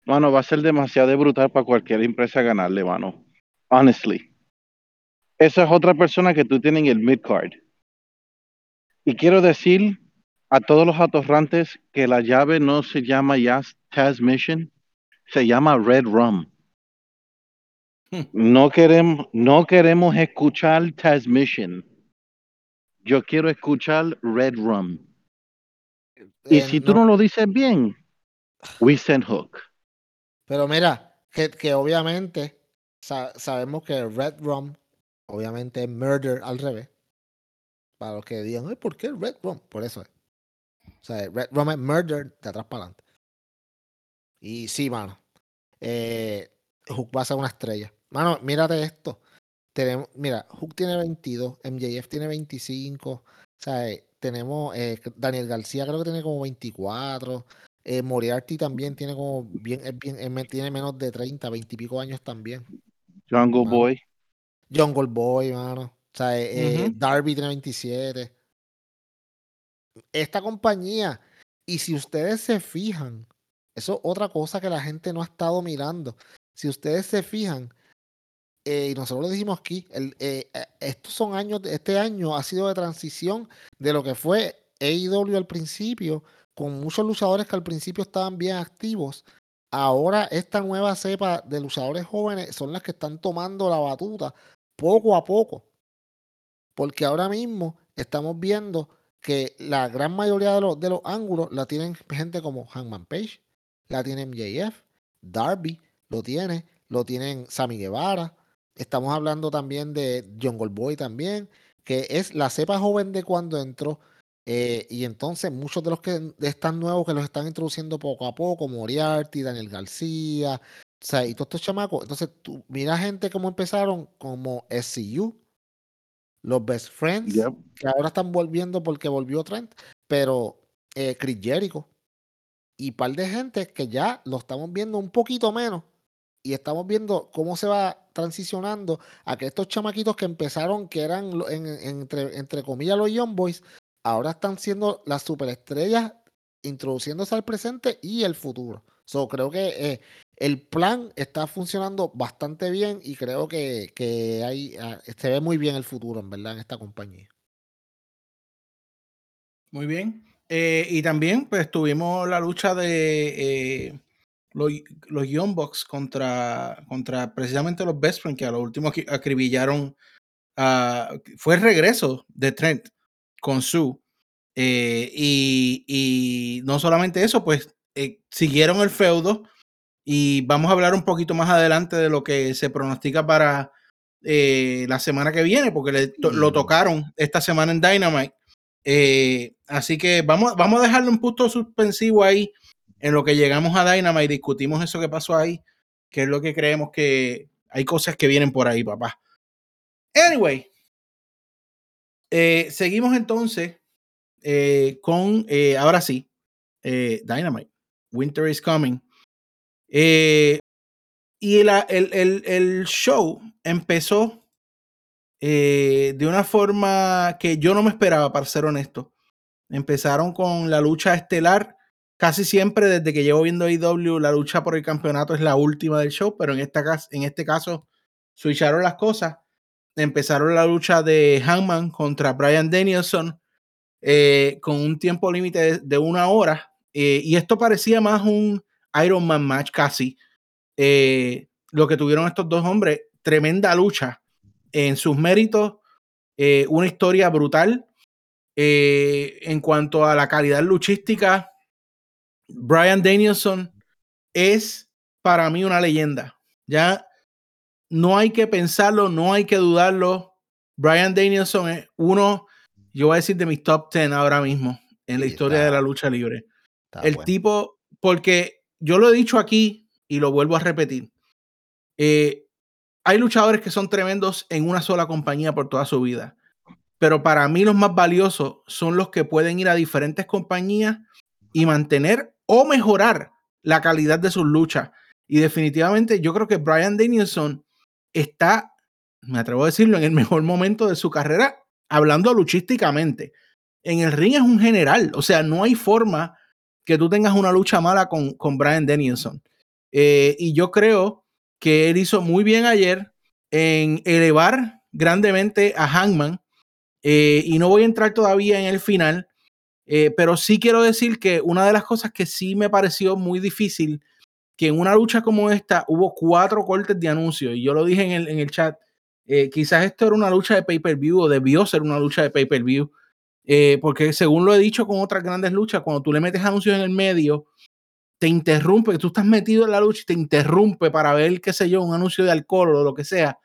C: mano, va a ser demasiado brutal para cualquier empresa ganarle, mano. Honestly. Esa es otra persona que tú tienes en el mid card. Y quiero decir a todos los atorrantes que la llave no se llama ya Mission, se llama Red Rum. Hmm. No queremos, no queremos escuchar Mission. Yo quiero escuchar Red Rum. Y eh, si tú no lo dices bien, we send hook.
B: Pero mira, que, que obviamente sabemos que Red Rum, obviamente es murder al revés. Para los que digan, ¿por qué Red Rum? Por eso es. O sea, Red Rum es murder de atrás para adelante. Y sí, mano. Eh, Hook va a ser una estrella. Mano, mírate esto. Tenemos, mira, Hook tiene 22, MJF tiene 25. O sea, eh, tenemos eh, Daniel García, creo que tiene como 24. Eh, Moriarty también tiene como bien, bien tiene menos de 30, 20 y pico años también.
C: Jungle Boy.
B: Jungle Boy, mano. O sea, Darby tiene 27. Esta compañía, y si ustedes se fijan, eso es otra cosa que la gente no ha estado mirando. Si ustedes se fijan, eh, y nosotros lo dijimos aquí, el, eh, eh, estos son años, este año ha sido de transición de lo que fue AEW al principio, con muchos luchadores que al principio estaban bien activos. Ahora esta nueva cepa de luchadores jóvenes son las que están tomando la batuta poco a poco. Porque ahora mismo estamos viendo que la gran mayoría de los, de los ángulos la tienen gente como Hangman Page, la tiene MJF, Darby lo tiene, lo tienen Sammy Guevara. Estamos hablando también de John Boy también, que es la cepa joven de cuando entró. Eh, y entonces muchos de los que están nuevos que los están introduciendo poco a poco, Moriarty, Daniel García, o sea, y todos estos chamacos. Entonces, tú mira gente como empezaron como SCU, los Best Friends, que ahora están volviendo porque volvió Trent, pero eh, Chris Jericho, y par de gente que ya lo estamos viendo un poquito menos, y estamos viendo cómo se va transicionando a que estos chamaquitos que empezaron, que eran entre, entre comillas los Young Boys, ahora están siendo las superestrellas introduciéndose al presente y el futuro. So, creo que eh, el plan está funcionando bastante bien y creo que, que hay, ah, se ve muy bien el futuro, en verdad, en esta compañía.
A: Muy bien. Eh, y también, pues, tuvimos la lucha de eh, los, los Young Bucks contra, contra precisamente los Best Friends, que a lo último acribillaron. fue el regreso de Trent con Sue. Eh, y, y, no solamente eso, pues siguieron el feudo. Y vamos a hablar un poquito más adelante de lo que se pronostica para la semana que viene, porque lo tocaron esta semana en Dynamite. Eh, así que vamos, vamos a dejarle un punto suspensivo ahí en lo que llegamos a Dynamite y discutimos eso que pasó ahí, que es lo que creemos que hay cosas que vienen por ahí, papá. Anyway, eh, seguimos entonces eh, con, ahora sí, Dynamite. Winter is coming. Y el, el, el, show empezó eh, de una forma que yo no me esperaba, para ser honesto. Empezaron con la lucha estelar. Casi siempre, desde que llevo viendo IW, la lucha por el campeonato es la última del show, pero en, esta, en este caso switcharon las cosas. Empezaron la lucha de Hangman contra Brian Danielson eh, con un tiempo límite de, una hora. Eh, y esto parecía más un Iron Man match casi. lo que tuvieron estos dos hombres, tremenda lucha en sus méritos, eh, una historia brutal. Eh, en cuanto a la calidad luchística, Brian Danielson es para mí una leyenda. Ya no hay que pensarlo, no hay que dudarlo. Brian Danielson es uno, yo voy a decir de mis top 10 ahora mismo en la historia de la lucha libre. El tipo, porque yo lo he dicho aquí y lo vuelvo a repetir. Eh, hay luchadores que son tremendos en una sola compañía por toda su vida. Pero para mí los más valiosos son los que pueden ir a diferentes compañías y mantener o mejorar la calidad de sus luchas. Y definitivamente yo creo que Brian Danielson está, me atrevo a decirlo, en el mejor momento de su carrera, hablando luchísticamente. En el ring es un general, o sea, no hay forma que tú tengas una lucha mala con, con Brian Danielson. Eh, y yo creo que él hizo muy bien ayer en elevar grandemente a Hangman. Eh, y no voy a entrar todavía en el final, eh, pero sí quiero decir que una de las cosas que sí me pareció muy difícil, que en una lucha como esta hubo cuatro cortes de anuncios, y yo lo dije en el, en el chat, eh, quizás esto era una lucha de pay-per-view o debió ser una lucha de pay-per-view, porque según lo he dicho con otras grandes luchas, cuando tú le metes anuncios en el medio, te interrumpe, tú estás metido en la lucha y te interrumpe para ver, qué sé yo, un anuncio de alcohol o lo que sea.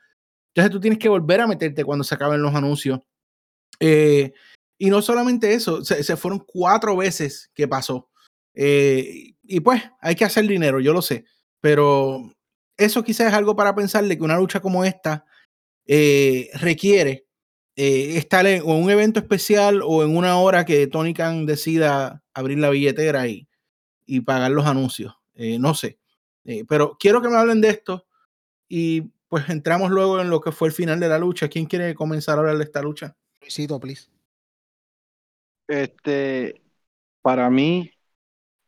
A: Entonces tú tienes que volver a meterte cuando se acaben los anuncios. Eh, y no solamente eso, se, fueron cuatro veces que pasó. Eh, y pues hay que hacer dinero, yo lo sé. Pero eso quizás es algo para pensarle que una lucha como esta eh, requiere estar en un evento especial o en una hora que Tony Khan decida abrir la billetera y, y pagar los anuncios. Eh, no sé. Eh, pero quiero que me hablen de esto y pues entramos luego en lo que fue el final de la lucha. ¿Quién quiere comenzar a hablar de esta lucha?
B: Luisito, please.
C: Este, para mí,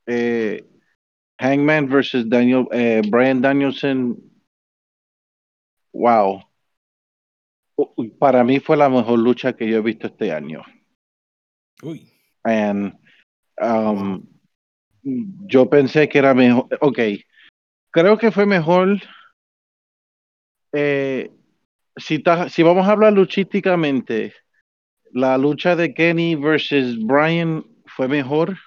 C: eh, Hangman versus Daniel, Brian Danielson, wow. Para mí fue la mejor lucha que yo he visto este año.
A: Uy.
C: And, um, yo pensé que era mejor. Ok, creo que fue mejor. Eh, si, si vamos a hablar luchísticamente, la lucha de Kenny versus Brian fue mejor,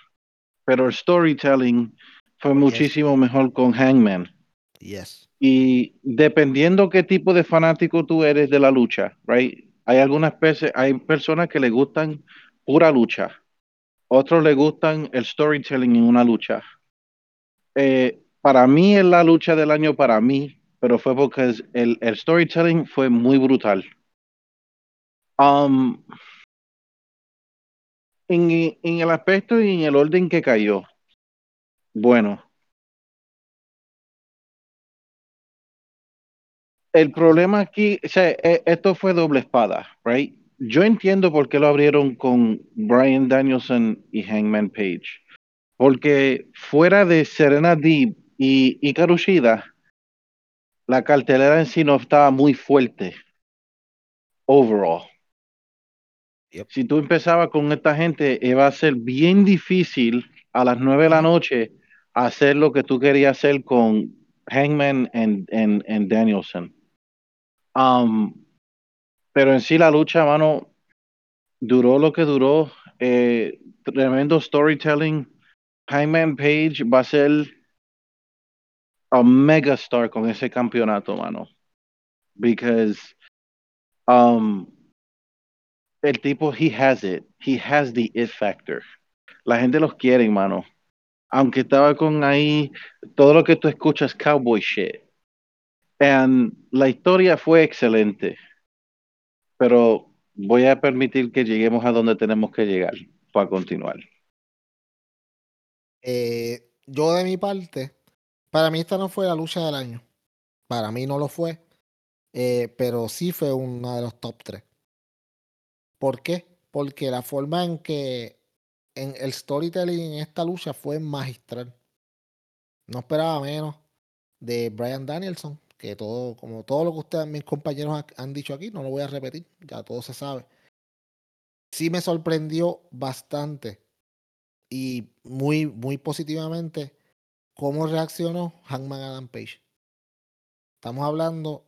C: pero el storytelling fue muchísimo mejor con Hangman.
B: Yes.
C: Y dependiendo qué tipo de fanático tú eres de la lucha, right? Hay algunas veces, hay personas que le gustan pura lucha otros le gustan el storytelling en una lucha. Eh, para mí es la lucha del año para mí, pero fue porque el, el storytelling fue muy brutal. Um, en, el aspecto y en el orden que cayó. Bueno. El problema aquí, o sea, e- esto fue doble espada, right? Yo entiendo por qué lo abrieron con Brian Danielson y Hangman Page. Porque fuera de Serena Deeb y, y Karushida, la cartelera en sí no estaba muy fuerte. Overall.
B: Yep.
C: Si tú empezabas con esta gente, iba a ser bien difícil a las nueve de la noche hacer lo que tú querías hacer con Hangman and, and, and Danielson. Um, pero en sí la lucha, mano, duró lo que duró. Eh, tremendo storytelling. Hangman Page va a ser a megastar con ese campeonato, mano. Because um, el tipo, he has it. He has the it factor. La gente los quiere, mano. Aunque estaba con ahí, todo lo que tú escuchas, cowboy shit. And la historia fue excelente. Pero voy a permitir que lleguemos a donde tenemos que llegar para continuar.
B: Eh, yo de mi parte, para mí esta no fue la lucha del año. Para mí no lo fue. eh, pero sí fue una de los top 3. ¿Por qué? Porque la forma en que en el storytelling en esta lucha fue magistral. No esperaba menos de Brian Danielson, que todo, como todo lo que ustedes, mis compañeros ha- han dicho aquí, no lo voy a repetir, ya todo se sabe. Sí me sorprendió bastante y muy, muy positivamente cómo reaccionó Hangman Adam Page. Estamos hablando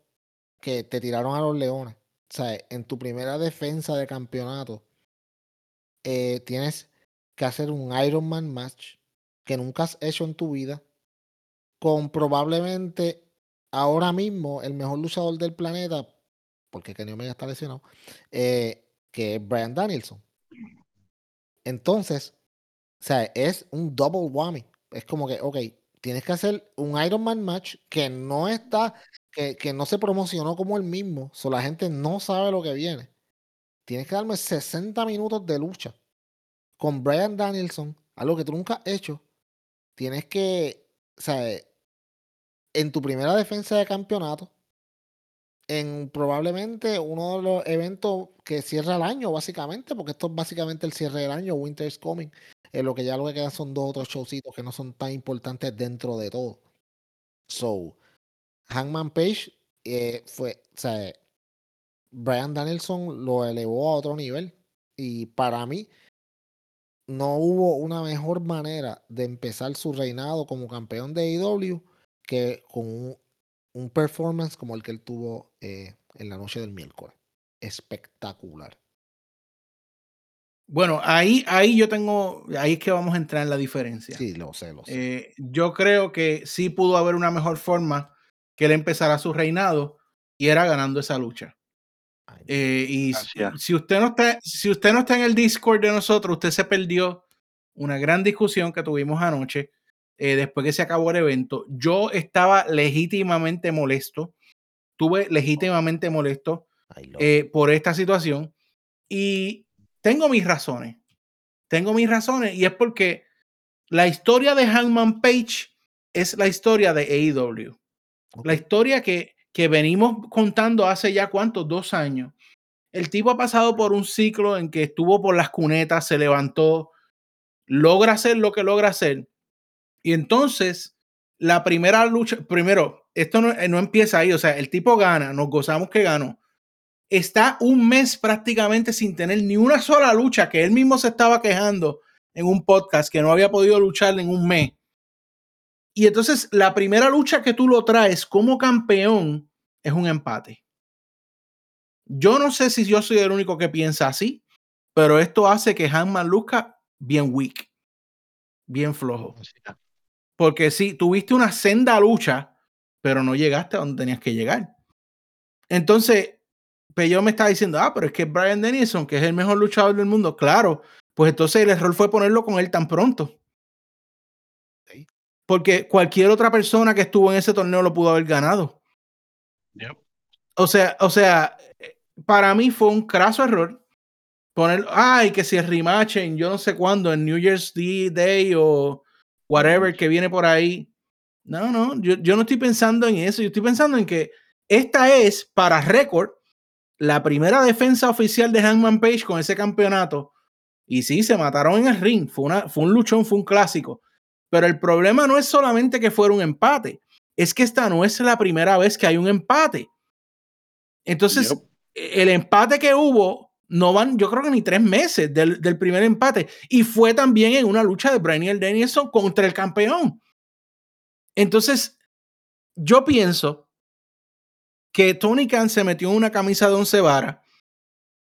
B: que te tiraron a los leones. O sea, en tu primera defensa de campeonato, eh, tienes que hacer un Iron Man match que nunca has hecho en tu vida, con probablemente ahora mismo el mejor luchador del planeta, porque Kenny Omega está lesionado, eh, que es Brian Danielson. Entonces, o sea, es un double whammy. Es como que, ok, tienes que hacer un Iron Man match que no está, que, que no se promocionó como el mismo, so la gente no sabe lo que viene. Tienes que darme 60 minutos de lucha con Brian Danielson, algo que tú nunca has hecho. Tienes que, o sea, en tu primera defensa de campeonato, en probablemente uno de los eventos que cierra el año, básicamente, porque esto es básicamente el cierre del año, Winter is Coming, en lo que ya lo que quedan son dos otros showcitos que no son tan importantes dentro de todo. So, Hangman Page eh, fue, o sea, Brian Danielson lo elevó a otro nivel y para mí no hubo una mejor manera de empezar su reinado como campeón de AEW que con un, un performance como el que él tuvo eh, en la noche del miércoles. Espectacular.
A: Bueno, ahí, ahí yo tengo, ahí es que vamos a entrar en la diferencia.
B: Sí, lo sé, lo sé.
A: Eh, yo creo que sí pudo haber una mejor forma que él empezara su reinado y era ganando esa lucha. Eh, y si usted, no está, si usted no está en el Discord de nosotros, usted se perdió una gran discusión que tuvimos anoche eh, después que se acabó el evento. Yo estaba legítimamente molesto, estuve legítimamente molesto eh, por esta situación y tengo mis razones. Tengo mis razones y es porque la historia de Hangman Page es la historia de AEW. La historia que, que venimos contando hace ya cuántos, dos años. El tipo ha pasado por un ciclo en que estuvo por las cunetas, se levantó, logra hacer lo que logra hacer. Y entonces, la primera lucha, primero, esto no, eh, no empieza ahí, o sea, el tipo gana, nos gozamos que ganó. Está un mes prácticamente sin tener ni una sola lucha, que él mismo se estaba quejando en un podcast que no había podido luchar en un mes. Y entonces la primera lucha que tú lo traes como campeón es un empate. Yo no sé si yo soy el único que piensa así, pero esto hace que Hanman luzca bien weak, bien flojo. Porque sí, tuviste una senda lucha, pero no llegaste a donde tenías que llegar. Entonces, Peyo me está diciendo, ah, pero es que Brian Dennison, que es el mejor luchador del mundo, claro, pues entonces el error fue ponerlo con él tan pronto.
B: Sí.
A: Porque cualquier otra persona que estuvo en ese torneo lo pudo haber ganado. O sea, o sea, para mí fue un craso error poner, ay, que si el rematch en yo no sé cuándo, en New Year's Day o whatever que viene por ahí. No, no, yo, yo no estoy pensando en eso, yo estoy pensando en que esta es para récord la primera defensa oficial de Hangman Page con ese campeonato. Y sí, se mataron en el ring. Fue, una, fue un luchón, fue un clásico. Pero el problema no es solamente que fuera un empate, es que esta no es la primera vez que hay un empate. Entonces,
C: Yep.
A: el empate que hubo no van, yo creo que ni tres meses del, del primer empate. Y fue también en una lucha de Braniel Danielson contra el campeón. Entonces, yo pienso que Tony Khan se metió en una camisa de once varas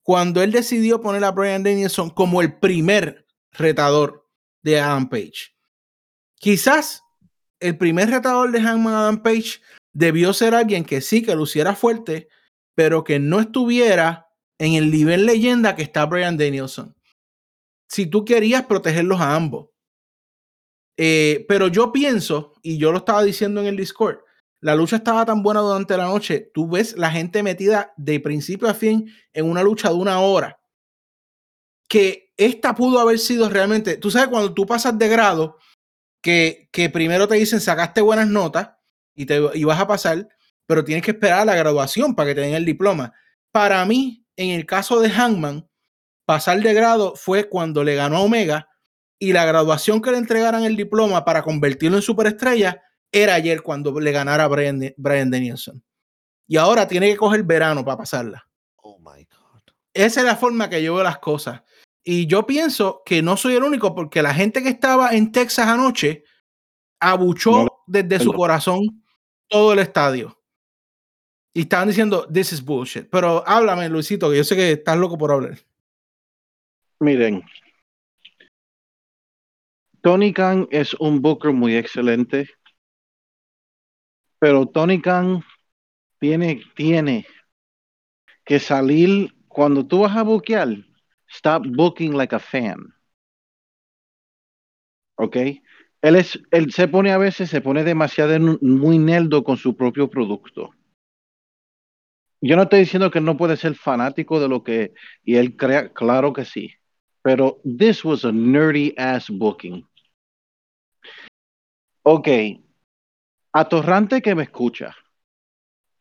A: cuando él decidió poner a Brian Danielson como el primer retador de Adam Page. Quizás el primer retador de Hangman Adam Page debió ser alguien que sí, que luciera fuerte, pero que no estuviera en el nivel leyenda que está Brian Danielson. Si tú querías protegerlos a ambos. Eh, pero yo pienso, y yo lo estaba diciendo en el Discord, la lucha estaba tan buena durante la noche, tú ves la gente metida de principio a fin en una lucha de una hora, que esta pudo haber sido realmente, tú sabes, cuando tú pasas de grado, que, que primero te dicen sacaste buenas notas y, te, y vas a pasar, pero tienes que esperar a la graduación para que te den el diploma. Para mí, en el caso de Hangman, pasar de grado fue cuando le ganó a Omega y la graduación que le entregaran el diploma para convertirlo en superestrella era ayer cuando le ganara a Brian, Brian Danielson. Y ahora tiene que coger verano para pasarla.
B: Oh my God.
A: Esa es la forma que yo veo las cosas. Y yo pienso que no soy el único porque la gente que estaba en Texas anoche abuchó
C: No,
A: desde su corazón todo el estadio. Y estaban diciendo, this is bullshit. Pero háblame, Luisito, que yo sé que estás loco por hablar.
C: Miren, Tony Khan es un booker muy excelente, pero Tony Khan tiene, tiene que salir cuando tú vas a buquear, stop booking like a fan. ¿Ok? Él, es, él se pone a veces, se pone demasiado muy nerdo con su propio producto. Yo no estoy diciendo que no puede ser fanático de lo que, y él crea, claro que sí. Pero this was a nerdy ass booking. Ok. Atorrante que me escucha.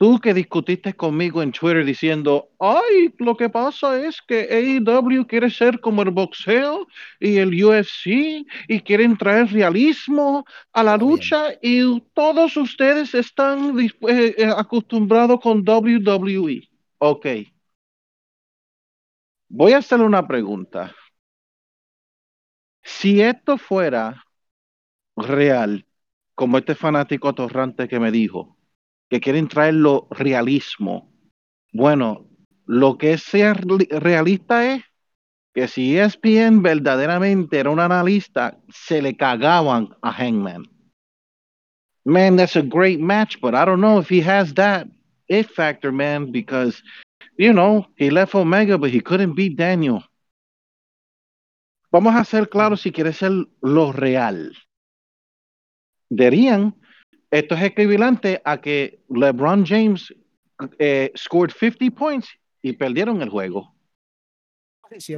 C: Tú que discutiste conmigo en Twitter diciendo, ay, lo que pasa es que AEW quiere ser como el boxeo y el UFC y quieren traer realismo a la
B: bien.
C: lucha y todos ustedes están eh, eh, acostumbrados con WWE. Ok. Voy a hacerle una pregunta. Si esto fuera real, como este fanático atorrante que me dijo, que quieren traerlo realismo, bueno, lo que sea re- realista es que si ESPN verdaderamente era un analista, se le cagaban a Hangman. Man, that's a great match, but I don't know if he has that it factor, man, because, you know, he left Omega, but he couldn't beat Daniel. Vamos a ser claros si quiere ser lo real. Esto es equivalente a que LeBron James eh, scored 50 points y perdieron el juego.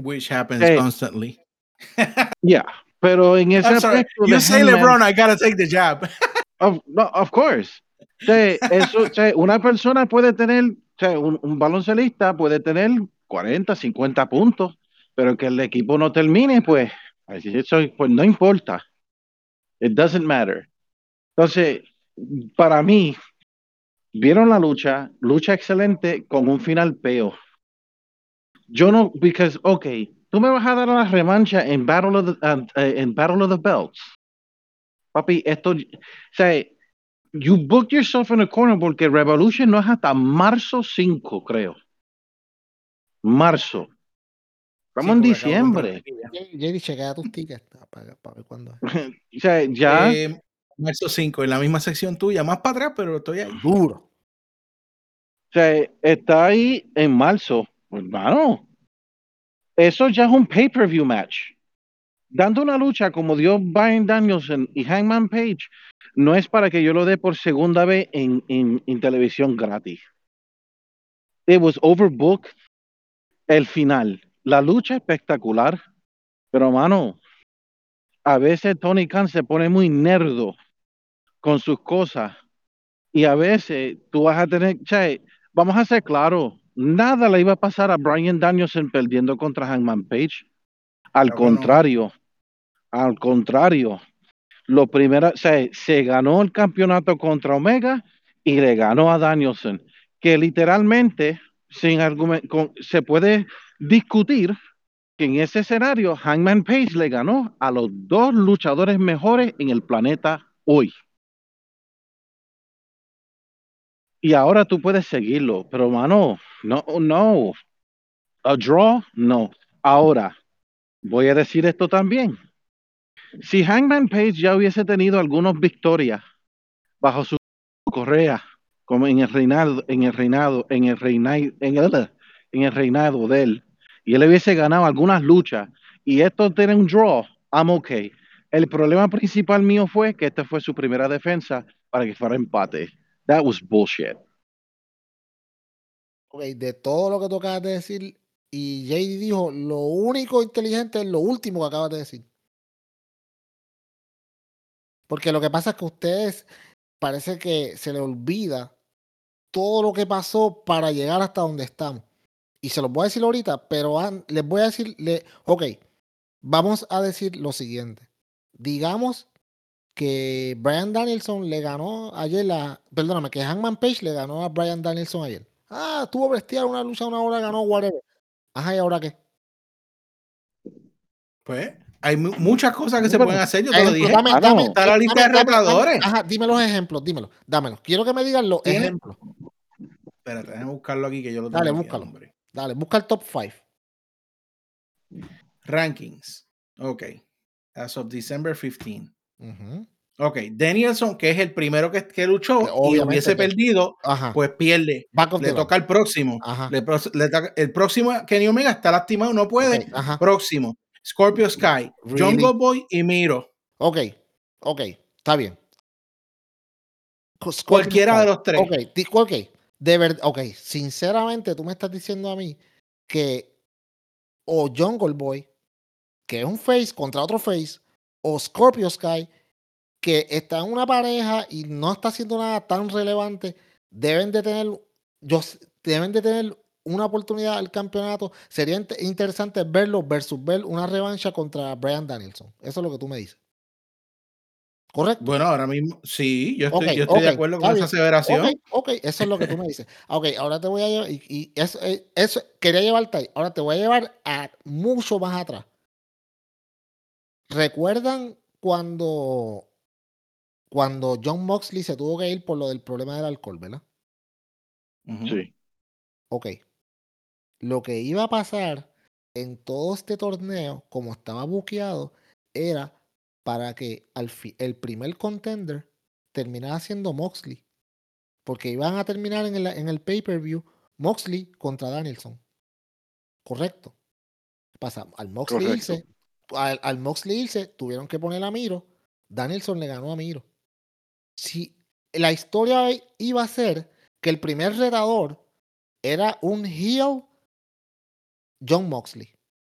A: Which happens
C: Hey.
A: constantly.
C: Yeah, pero en ese aspecto
A: You say
C: Hangman-
A: LeBron, I gotta take the jab.
C: Of, no, of course. Eso, una persona puede tener, un, un baloncelista puede tener 40, 50 puntos, pero que el equipo no termine, pues, eso, pues no importa. It doesn't matter. Entonces, para mí, vieron la lucha, lucha excelente con un final peo. Yo no, because, okay, tú me vas a dar la revancha en Battle of the, uh, eh, en Battle of the Belts. Papi, esto, o sea, you booked yourself in a corner porque Revolution no es hasta marzo 5, creo. Marzo. Estamos en diciembre.
B: Jerry, chequea tus tickets para, ver cuándo es.
C: O sea, ya.
A: Eh, marzo 5, en la misma sección tuya, más para atrás, pero estoy ahí.
B: Duro.
C: O sea, está ahí en marzo. Hermano, eso ya es un pay-per-view match. Dando una lucha como dio Brian Danielson y Hangman Page, no es para que yo lo dé por segunda vez en, en, en televisión gratis. It was overbooked. El final, la lucha espectacular, pero mano, a veces Tony Khan se pone muy nerdo con sus cosas Y a veces tú vas a tener, che, vamos a ser claros, nada le iba a pasar a Brian Danielson perdiendo contra Hangman Page. Al
A: Claro que no.
C: contrario, al contrario, lo primero, o sea, se ganó el campeonato contra Omega y le ganó a Danielson, que literalmente, sin argumento, se puede discutir que en ese escenario Hangman Page le ganó a los dos luchadores mejores en el planeta hoy. Y ahora tú puedes seguirlo, pero mano, no, no. A draw, no. Ahora, voy a decir esto también. Si Hangman Page ya hubiese tenido algunas victorias bajo su correa, como en el reinado, en el reinado, en el reinado, en el, en el reinado de él, y él hubiese ganado algunas luchas, y esto tiene un draw, I'm okay. El problema principal mío fue que esta fue su primera defensa para que fuera empate. That was bullshit.
B: Ok, de todo lo que tú acabas de decir, y JD dijo, lo único inteligente es lo último que acabas de decir. Porque lo que pasa es que ustedes parece que se les olvida todo lo que pasó para llegar hasta donde estamos. Y se los voy a decir ahorita, pero les voy a decir, le, ok, vamos a decir lo siguiente. Digamos que Brian Danielson le ganó ayer la, perdóname, que Hangman Page le ganó a Brian Danielson ayer. Ah, tuvo bestial una lucha, una hora, ganó whatever. Ajá, ¿y ahora qué?
A: Pues hay mu- muchas cosas que se pueden hacer. Yo te lo dije.
B: dame-
C: Ah,
B: dame-
A: Está la lista
B: dame-
A: de
B: dame- dame-
A: retadores.
B: Ajá, dime los ejemplos, dímelo, dámelos. Quiero que me digan los ejemplos.
A: Espérate, déjame buscarlo aquí que yo lo tengo.
B: Dale,
A: aquí,
B: búscalo.
A: hombre.
B: Dale, busca el top 5.
A: Rankings. Ok. As of December 15. Ok. Danielson, que es el primero que, que luchó y hubiese
B: que-
A: perdido,
B: Ajá.
A: pues pierde. Le toca el próximo. Le le toca- el próximo, Kenny Omega está lastimado, no puede.
B: Ok, ajá.
A: Próximo. Scorpio Sky,
B: Really?
A: Jungle Boy y Miro.
B: Ok, ok, está bien. Scorpio
A: Cualquiera de los tres.
B: Ok, ok, de verdad, ok, sinceramente tú me estás diciendo a mí que o Jungle Boy, que es un face contra otro face, o Scorpio Sky, que está en una pareja y no está haciendo nada tan relevante, deben de tener, yo, deben de tener una oportunidad al campeonato. Sería int- interesante verlo versus ver una revancha contra Brian Danielson. Eso es lo que tú me dices. ¿Correcto?
A: Bueno, ahora mismo, sí, yo estoy, yo estoy de acuerdo con esa aseveración.
B: Ok, eso es lo que tú me dices. Ok, ahora te voy a llevar, y, y eso, eh, eso quería llevarte ahí, ahora te voy a llevar a mucho más atrás. ¿Recuerdan cuando, cuando John Moxley se tuvo que ir por lo del problema del alcohol, verdad?
C: Sí.
B: Ok. Lo que iba a pasar en todo este torneo, como estaba buqueado, era para que al fi- el primer contender terminara siendo Moxley. Porque iban a terminar en el, en el pay-per-view Moxley contra Danielson. Correcto. Pasa, al Moxley
C: Correcto.
B: irse, al, Moxley irse, tuvieron que poner a Miro. Danielson le ganó a Miro. Si la historia iba a ser que el primer retador era un heel John Moxley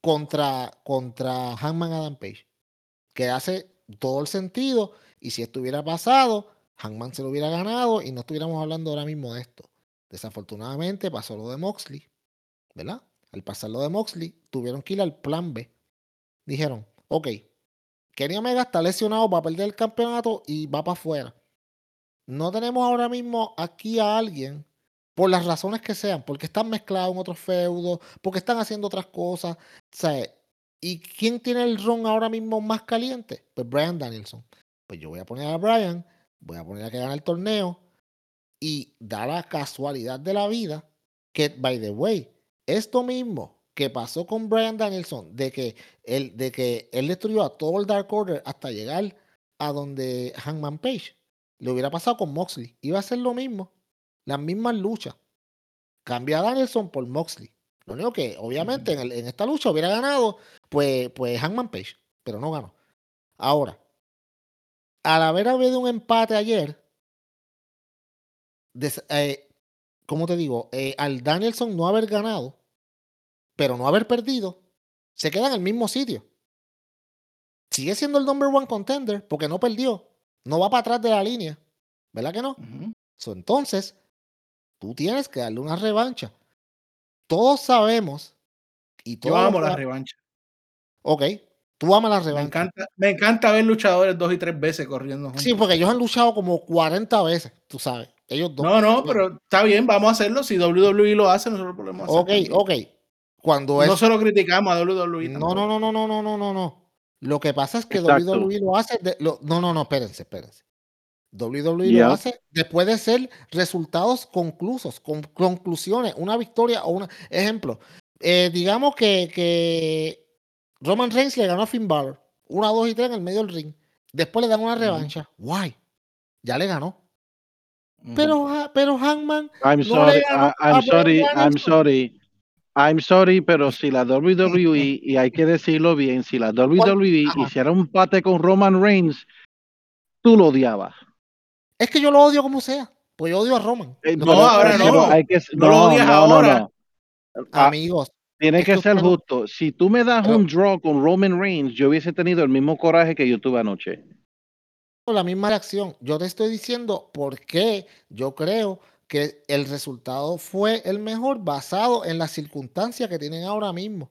B: contra, contra Hangman Adam Page. Que hace todo el sentido. Y si esto hubiera pasado, Hangman se lo hubiera ganado y no estuviéramos hablando ahora mismo de esto. Desafortunadamente pasó lo de Moxley, ¿verdad? Al pasar lo de Moxley, tuvieron que ir al plan B. Dijeron, ok, Kenny Omega está lesionado para perder el campeonato y va para afuera. No tenemos ahora mismo aquí a alguien, por las razones que sean, porque están mezclados en otros feudos, porque están haciendo otras cosas. Sea, ¿y quién tiene el ron ahora mismo más caliente? Pues Brian Danielson. Pues yo voy a poner a Brian, voy a poner a que gane el torneo y da la casualidad de la vida que, by the way, esto mismo que pasó con Brian Danielson, de que él, de que él destruyó a todo el Dark Order hasta llegar a donde Hangman Page, le hubiera pasado con Moxley. Iba a ser lo mismo, las mismas luchas. Cambia a Danielson por Moxley. Lo único que, obviamente, en, el- en esta lucha hubiera ganado, pues, pues Hangman Page, pero no ganó. Ahora, al haber habido un empate ayer, des- eh, ¿cómo te digo? Eh, al Danielson no haber ganado, pero no haber perdido, se queda en el mismo sitio. Sigue siendo el number one contender porque no perdió. No va para atrás de la línea. ¿Verdad que no? So, entonces, tú tienes que darle una revancha. Todos sabemos y todos
A: Yo amo la revancha.
B: Ok, tú amas la
A: Me
B: revancha.
A: encanta, me encanta ver luchadores dos y tres veces corriendo juntos.
B: Sí, porque ellos han luchado como 40 veces, tú sabes. Ellos dos.
A: No, no, pero está bien, vamos a hacerlo. Si WWE lo hace, nosotros podemos hacer.
B: Ok, ok. Cuando es.
A: No se lo criticamos a WWE.
B: No, no, no, no, no, no, no, no, no. Lo que pasa es que
C: Exacto.
B: WWE lo hace. de- lo- no, no, no, espérense, espérense. WWE
C: Yeah.
B: lo hace después de ser resultados conclusos, con conclusiones, una victoria o una. Ejemplo, eh, digamos que, que Roman Reigns le ganó a Finn Balor, una, dos y tres en el medio del ring. Después le dan una revancha. Guay, ya le ganó. Pero, Ha- pero Hangman
C: I'm
B: No
C: sorry,
B: le ganó
C: I- I'm
B: a
C: sorry, I'm sorry. I'm sorry, pero si la WWE, y hay que decirlo bien, si la WWE
B: Ajá.
C: hiciera un pate con Roman Reigns, tú lo odiabas.
B: es que yo lo odio como sea. Pues yo odio a Roman.
C: Eh,
A: No, ahora
C: pero
A: no.
C: hay que-
A: No lo odias ahora.
C: Ah,
B: Amigos,
C: tiene que ser
B: no-
C: justo. Si tú me das un draw con Roman Reigns, yo hubiese tenido el mismo coraje que yo tuve anoche.
B: la misma reacción. Yo te estoy diciendo por qué yo creo que el resultado fue el mejor basado en las circunstancias que tienen ahora mismo.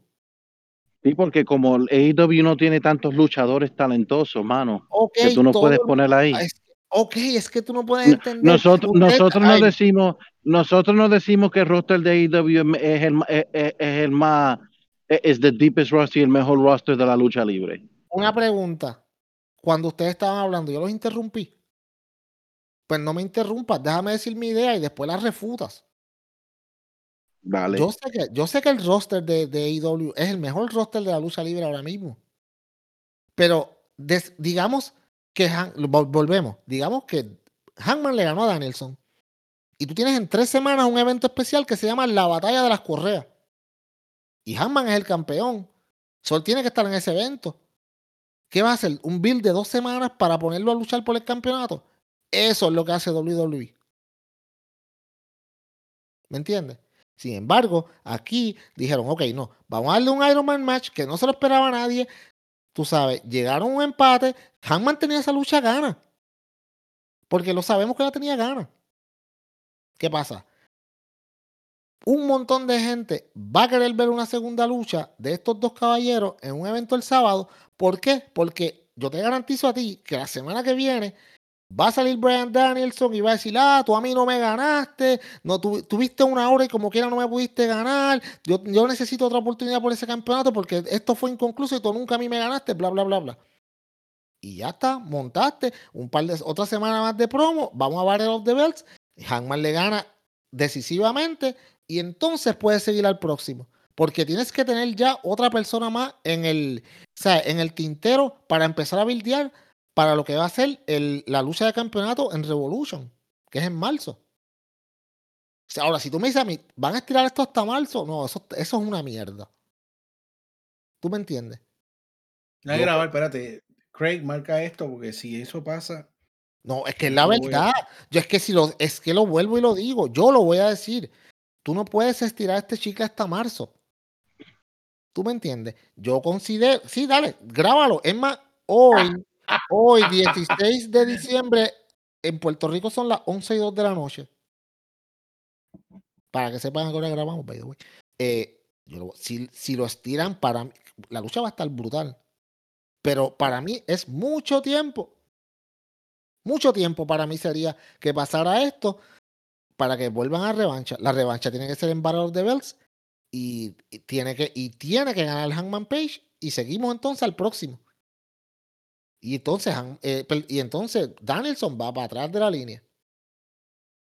C: Sí, porque como el AEW no tiene tantos luchadores talentosos, mano, que tú no puedes ponerla ahí.
B: es- ok, es que tú no puedes entender.
C: Nosotros, nosotros no
B: ay,
C: decimos, nosotros no decimos que el roster de AEW es el, es- es el más, es the deepest roster y el mejor roster de la lucha libre.
B: Una pregunta. Cuando ustedes estaban hablando, yo los interrumpí. Pues no me interrumpas, déjame decir mi idea y después la refutas.
C: Vale.
B: Yo sé que, yo sé que el roster de, de AEW es el mejor roster de la lucha libre ahora mismo. Pero des- digamos que Han- vol- volvemos, digamos que Hangman le ganó a Danielson. Y tú tienes en tres semanas un evento especial que se llama la batalla de las correas. Y Hangman es el campeón. Sol tiene que estar en ese evento. ¿Qué va a hacer? ¿Un build de dos semanas para ponerlo a luchar por el campeonato? Eso es lo que hace WWE. ¿Me entiendes? Sin embargo, aquí dijeron, ok, no, vamos a darle un Iron Man match que no se lo esperaba nadie. Tú sabes, llegaron a un empate. Hangman tenía esa lucha gana. Porque lo sabemos que la tenía gana. ¿Qué pasa? Un montón de gente va a querer ver una segunda lucha de estos dos caballeros en un evento el sábado. ¿Por qué? Porque yo te garantizo a ti que la semana que viene va a salir Brian Danielson y va a decir, ah, tú a mí no me ganaste, no tu- tuviste una hora y como quiera no me pudiste ganar, yo, yo necesito otra oportunidad por ese campeonato porque esto fue inconcluso y tú nunca a mí me ganaste, bla, bla, bla, bla. Y ya está, montaste un par de otra semana más de promo, vamos a Battle of the Belts, Hangman le gana decisivamente y entonces puedes seguir al próximo. Porque tienes que tener ya otra persona más en el, o sea, en el tintero para empezar a bildear para lo que va a ser el- la lucha de campeonato en Revolution, que es en marzo. O sea, ahora, si tú me dices a mí, ¿van a estirar esto hasta marzo? No, eso, eso es una mierda. ¿Tú me entiendes?
A: Hay que
B: Yo-
A: grabar, espérate. Craig, marca esto porque si eso pasa.
B: No, es que es la
A: a-
B: verdad. Yo es que si lo, es que lo vuelvo y lo digo, yo lo voy a decir. Tú no puedes estirar a este chica hasta marzo. ¿Tú me entiendes? Yo considero, sí, dale, grábalo. Es más, hoy, hoy, 16 de diciembre, en Puerto Rico son las 11 y 2 de la noche. Para que sepan que ahora grabamos, by the way. Eh, si, si lo estiran, para la lucha va a estar brutal. Pero para mí es mucho tiempo. Mucho tiempo para mí sería que pasara esto para que vuelvan a revancha. La revancha tiene que ser en Battle of the y tiene que, y tiene que ganar el Hangman Page y seguimos entonces al próximo. Y entonces, eh, y entonces Danielson va para atrás de la línea.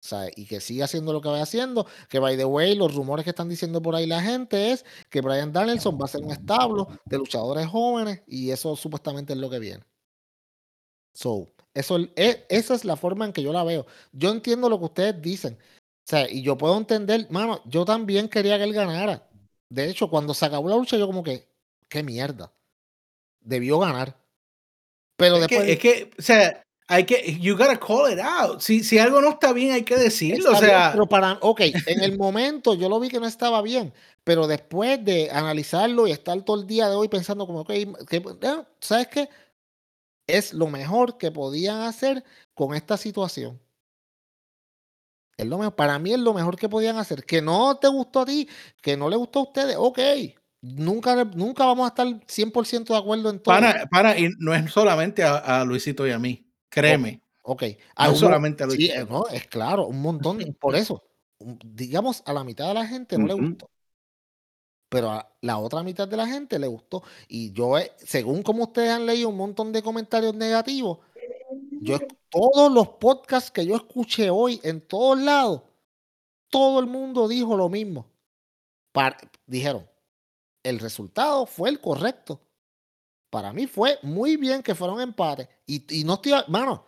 B: Sea, y que siga haciendo lo que va haciendo. Que, by the way, los rumores que están diciendo por ahí la gente es que Brian Danielson va a ser un establo de luchadores jóvenes y eso supuestamente es lo que viene. So, eso, es, esa es la forma en que yo la veo. Yo entiendo lo que ustedes dicen. O sea, y yo puedo entender, mano, yo también quería que él ganara. De hecho, cuando se acabó la lucha, yo como que, qué mierda. Debió ganar. Pero
A: Es
B: después...
A: que, es que, o sea, hay que, you gotta call it out. Si, si algo no está bien, hay que decirlo. O
B: Está bien,
A: sea,
B: pero para, ok, en el momento yo lo vi que no estaba bien, pero después de analizarlo y estar todo el día de hoy pensando como, ok, que, eh, ¿sabes qué? Es lo mejor que podían hacer con esta situación. Es lo mejor, para mí es lo mejor que podían hacer. Que no te gustó a ti, que no le gustó a ustedes, ok. Nunca, nunca vamos a estar 100% de acuerdo en todo.
A: Para, para, y no es solamente a, a Luisito y a mí, créeme.
B: Ok.
A: No
B: un-
A: solamente a
B: sí,
A: Luisito.
B: eh, no, es claro, un montón. Por eso, digamos, a la mitad de la gente no le gustó. Pero a la otra mitad de la gente le gustó. Y yo, he- según como ustedes han leído un montón de comentarios negativos, yo todos los podcasts que yo escuché hoy en todos lados, todo el mundo dijo lo mismo. Par- dijeron, el resultado fue el correcto. Para mí fue muy bien que fueron empates. Y, y no estoy, mano,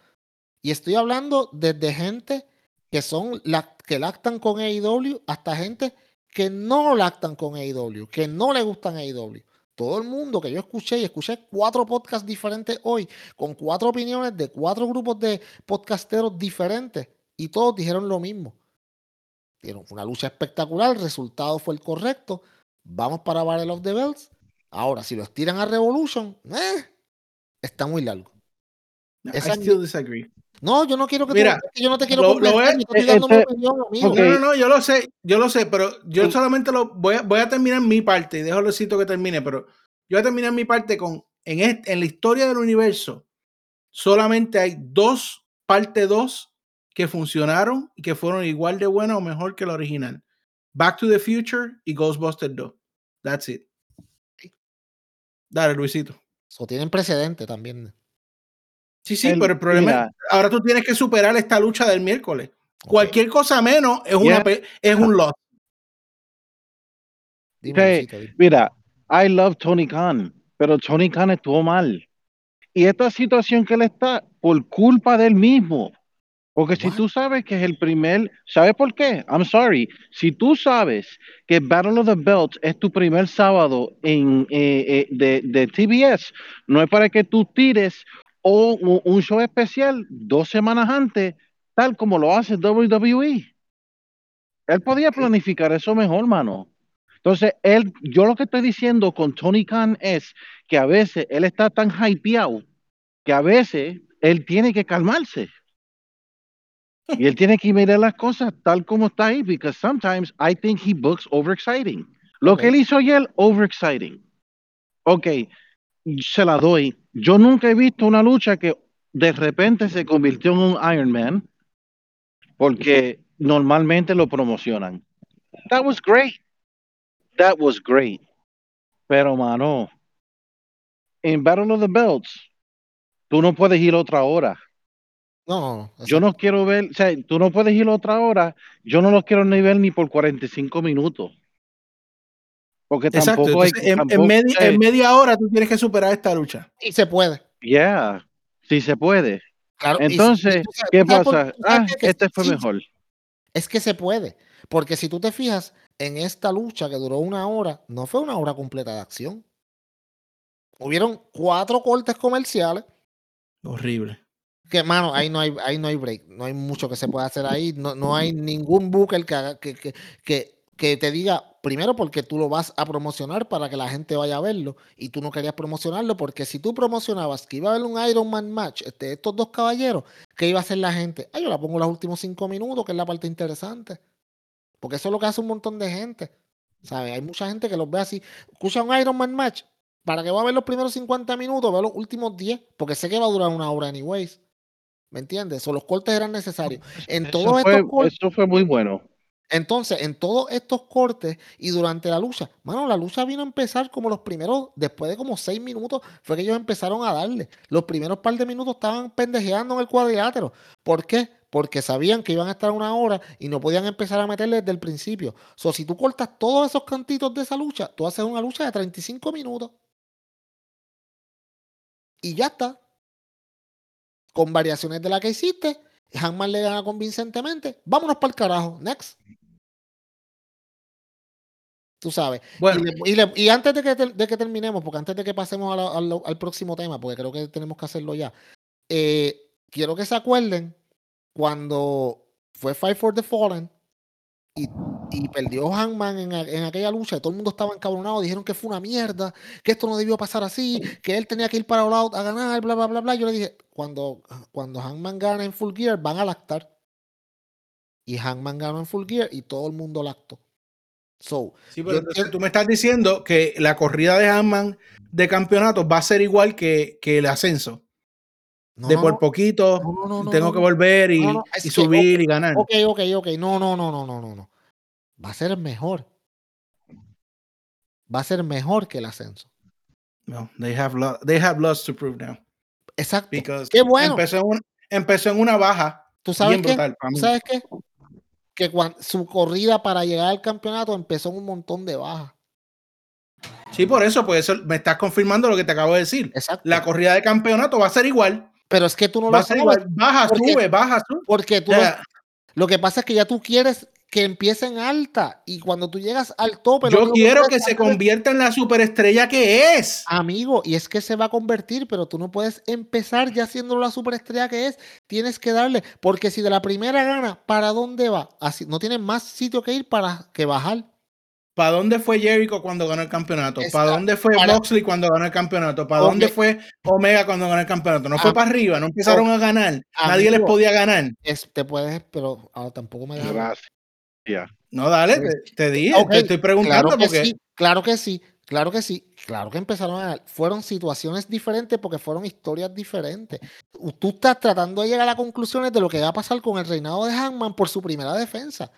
B: y estoy hablando desde gente que son la, que lactan con AEW hasta gente que no lactan con AEW, que no le gustan AEW. Todo el mundo que yo escuché y escuché cuatro podcasts diferentes hoy, con cuatro opiniones de cuatro grupos de podcasteros diferentes, y todos dijeron lo mismo. Fue una lucha espectacular, el resultado fue el correcto. Vamos para Battle of the Bells. Ahora, si los tiran a Revolution, eh, está muy largo.
A: I
B: esa-
A: still disagree.
B: No, no, yo no quiero que
A: Mira,
B: yo no te quiero
A: lo- lo es-
B: estoy
C: eh,
B: dando mi opinión, amigo.
C: ok.
A: No, no, no, yo lo sé, yo lo sé, pero yo
C: Sí.
A: solamente lo voy a, voy a terminar mi parte y dejo a Luisito que termine, pero yo voy a terminar mi parte con en, este, en la historia del universo solamente hay dos parte 2 que funcionaron y que fueron igual de buenas o mejor que la original. Back to the Future y Ghostbusters 2. That's it. Dale, Luisito.
B: So, tienen precedente también.
A: Sí, sí,
C: El-
A: pero el problema
C: mira.
A: es, ahora tú tienes que superar esta lucha del miércoles. Cualquier cosa menos es, una,
C: Yeah.
A: pe- es un loss.
B: dime,
C: Ok,
B: Luisito, dime.
C: Mira, I love Tony Khan, pero Tony Khan estuvo mal. Y esta situación que él está, por culpa del mismo. Porque si
B: What?
C: tú sabes que es el primer, ¿sabes por qué? I'm sorry. Si tú sabes que Battle of the Belts es tu primer sábado en, eh, eh, de, de TBS, no es para que tú tires o un, un show especial dos semanas antes, tal como lo hace WWE. Él podía planificar eso mejor, mano. Entonces, él, yo lo que estoy diciendo con Tony Khan es que a veces él está tan hypeado que a veces él tiene que calmarse. Y él tiene que mirar las cosas tal como está ahí, because sometimes I think he books overexciting. Lo que
B: Ok.
C: él hizo ayer, overexciting. Ok, se la doy. Yo nunca he visto una lucha que de repente se convirtió en un Iron Man, porque normalmente lo promocionan. That was great. That was great. Pero, mano, en Battle of the Belts, tú no puedes ir otra hora.
B: No.
C: Yo no quiero ver, o sea, tú no puedes ir otra hora. Yo no lo quiero ni ver ni por 45 minutos. Porque
A: Exacto.
C: tampoco hay
A: entonces, en, en
C: tampoco-
A: media, en hora tú tienes que superar esta lucha.
B: Y se puede.
C: Yeah, sí se puede.
B: Claro, y si- y
C: Entonces, ¿qué pasa? Ah, este fue
B: sí,
C: mejor.
B: Es que se puede. Porque si tú te fijas, en esta lucha que duró una hora, no fue una hora completa de acción. Hubieron cuatro cortes comerciales.
A: Horrible.
B: Que, mano, ahí no hay, ahí no hay break. No hay mucho que se pueda hacer ahí. No, no hay ningún booker que, que, que, que, que te diga, primero porque tú lo vas a promocionar para que la gente vaya a verlo. Y tú no querías promocionarlo porque si tú promocionabas que iba a haber un Iron Man match de estos dos caballeros, ¿qué iba a hacer la gente? Ah, yo la pongo los últimos cinco minutos, que es la parte interesante. Porque eso es lo que hace un montón de gente. ¿Sabes? Hay mucha gente que los ve así. Escucha un Iron Man match. ¿Para que va a ver los primeros 50 minutos? Ve los últimos 10. Porque sé que va a durar una hora anyways. ¿Me entiendes? O los cortes eran necesarios. En
C: Eso
B: todos
C: fue,
B: estos cortes.
C: eso fue muy bueno.
B: Entonces, en todos estos cortes y durante la lucha, mano, la lucha vino a empezar como los primeros, después de como seis minutos, fue que ellos empezaron a darle. Los primeros par de minutos estaban pendejeando en el cuadrilátero. ¿Por qué? Porque sabían que iban a estar una hora y no podían empezar a meterle desde el principio. So, si tú cortas todos esos cantitos de esa lucha, tú haces una lucha de 35 minutos. Y ya está. Con variaciones de la que hiciste, Hanman le gana convincentemente. Vámonos para el carajo. Next. Tú sabes.
A: Bueno,
B: Y, le- y le- y antes de que, de que terminemos, porque antes de que pasemos a la- a lo- al próximo tema, porque creo que tenemos que hacerlo ya, eh, quiero que se acuerden cuando fue Fight for the Fallen y, y perdió Hangman en, aquella lucha y todo el mundo estaba encabronado, dijeron que fue una mierda, que esto no debió pasar así, que él tenía que ir para All Out a ganar, bla, bla, bla, bla. Yo le dije, cuando, cuando Hangman gana en Full Gear, van a lactar. Y Hangman ganó en Full Gear y todo el mundo lactó. So,
A: Sí,
B: yo
A: pero
B: entiendo-
A: tú me estás diciendo que la corrida de Hanman de campeonato va a ser igual que, que el ascenso.
B: No,
A: de por poquito
B: no, no,
A: tengo que volver y, subir y ganar.
B: Ok, ok, ok. No, no, no, no, no, no, no. Va a ser mejor. Va a ser mejor que el ascenso.
A: No, they have lo- they have lots to prove now.
B: Exacto.
A: Because
B: Qué bueno.
A: empezó, en un- empezó en una baja
B: ¿Tú sabes qué?
A: brutal para
B: ¿Tú
A: mí.
B: sabes qué? Que cuan- su corrida para llegar al campeonato empezó en un montón de bajas.
A: Sí, por eso, pues eso me estás confirmando lo que te acabo de decir.
B: Exacto.
A: La corrida de campeonato va a ser igual.
B: Pero es que tú no lo sabes.
A: igual. Baja,
B: porque-
A: sube, baja, sube.
B: Porque tú lo que pasa es que ya tú quieres que empiece en alta. Y cuando tú llegas al tope.
A: yo quiero que
B: puedes
A: se convierta en la superestrella que es.
B: Amigo, y es que se va a convertir, pero tú no puedes empezar ya siendo la superestrella que es. Tienes que darle, porque si de la primera gana, ¿para dónde va? Así, no tienes más sitio que ir para que bajar.
A: ¿Para dónde fue Jericho cuando ganó el campeonato? ¿Para
B: Exacto.
A: dónde fue
B: Para-
A: Moxley cuando ganó el campeonato? ¿Para dónde fue Omega cuando ganó el campeonato? No fue
B: Am-
A: para arriba, no empezaron a ganar. Nadie les podía ganar.
B: Es, te puedes, pero ahora tampoco me dejas.
C: Gracias.
A: No, dale, te, te dije, te estoy preguntando
B: Claro que
A: porque
B: sí, claro que sí, claro que sí, claro que empezaron a ganar. Fueron situaciones diferentes porque fueron historias diferentes. Tú- Tú estás tratando de llegar a conclusiones de lo que va a pasar con el reinado de Hangman por su primera defensa.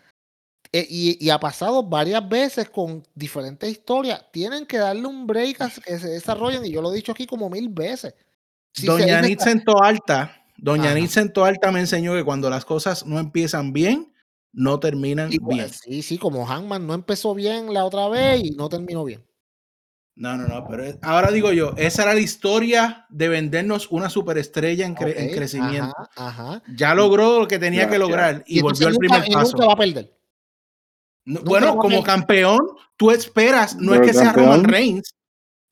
B: Eh, y, y ha pasado varias veces con diferentes historias. Tienen que darle un break a que se desarrollen, y yo lo he dicho aquí como mil veces. Si
A: Doña
B: está-
A: Sento Alta, Doña. Nit Sento Alta me enseñó que cuando las cosas no empiezan bien, no terminan
B: igual,
A: bien.
B: Sí, sí, como Hangman no empezó bien la otra vez y no terminó bien.
A: No, no, no, pero ahora digo yo, esa era la historia de vendernos una superestrella en, cre- en crecimiento.
B: Ajá, ajá.
A: Ya logró lo que tenía que lograr y, volvió al primer
B: y
A: paso.
B: nunca va a perder.
A: No, bueno, como campeón, tú esperas, no
C: Pero
A: es que sea
C: campeón.
A: Roman Reigns,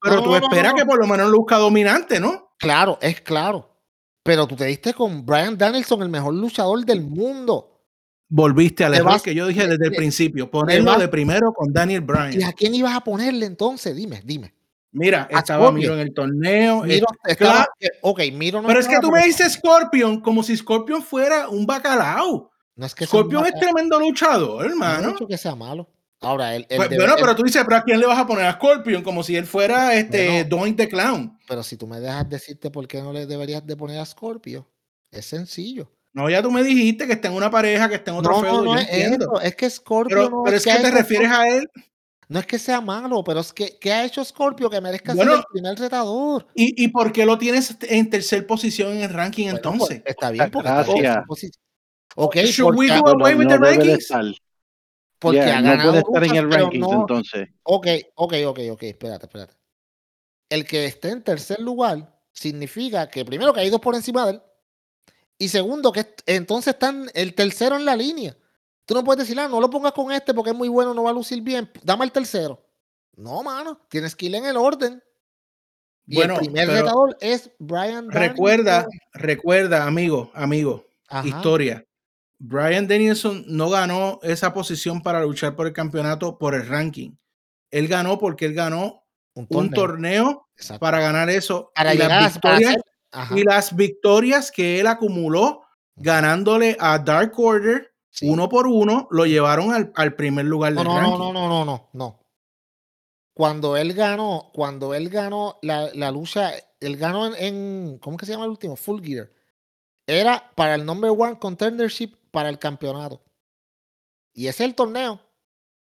A: pero
B: No,
A: tú esperas
B: no.
A: que por lo menos luzca dominante, ¿no?
B: Claro, es claro. Pero tú te diste con Brian Danielson, el mejor luchador del mundo.
A: Volviste al error que yo dije desde el principio, ponerlo de primero con Daniel
B: ¿Y
A: Bryan.
B: a quién ibas a ponerle entonces? Dime, dime.
A: Mira, estaba. Miro en el torneo.
B: Miro,
A: eh,
B: estaba-
A: claro,
B: ok, Miro no
A: pero es que tú me dices Scorpion como si Scorpion fuera un bacalao.
B: No es que
A: Scorpion es tremendo luchador,
B: no he
A: hermano.
B: dicho que sea malo. Ahora,
A: Pues, bueno, pero tú dices, pero ¿a quién le vas a poner a Scorpion? Como si él fuera este
B: Bueno.
A: Doink the Clown.
B: pero si tú me dejas decirte por qué no le deberías de poner a Scorpio, es sencillo.
A: No, ya tú me dijiste que está en una pareja, que está en otro
B: No,
A: feudo,
B: no, no
A: yo
B: es
A: entiendo.
B: eso, es que Scorpio
A: Pero,
B: no
A: pero es que te refieres a él
B: No es que sea malo, pero es que ¿qué ha hecho Scorpio que merezca
A: Bueno,
B: ser el primer retador?
A: ¿Y, y por qué lo tienes en tercer posición en el ranking
B: Bueno, pues,
A: entonces?
B: está bien, porque está en
C: Gracias.
B: Ok,
A: Should we
B: porque,
A: do away with the
C: debe de
A: rankings?
C: estar.
B: porque
C: Yeah,
B: ha
C: no puede estar en el
B: pero
C: ranking
B: no-
C: entonces.
B: Ok, ok, ok, ok, espérate, espérate. El que esté en tercer lugar significa que primero que hay dos por encima de él y segundo que entonces están el tercero en la línea. Tú no puedes decir, ah, no lo pongas con este porque es muy bueno, no va a lucir bien, dame el tercero. No, mano, tienes que ir en el orden. Y
A: Bueno,
B: el primer retador es Brian
A: Recuerda, recuerda, amigo, amigo,
B: Ajá.
A: historia. Brian Danielson no ganó esa posición para luchar por el campeonato por el ranking. Él ganó porque él ganó
B: un
A: un
B: torneo.
A: para ganar eso.
B: Para
A: y, las victorias,
B: ser- ajá,
A: y las victorias que él acumuló ganándole a Dark Order
B: sí.
A: uno por uno, lo llevaron al, al primer lugar
B: No,
A: del
B: no, no,
A: ranking.
B: no, no, no, no, no. Cuando él ganó, cuando él ganó la, la lucha, él ganó en, en- ¿cómo que se llama el último? Full Gear. Era para el number one contendership para el campeonato. Y ese es el torneo.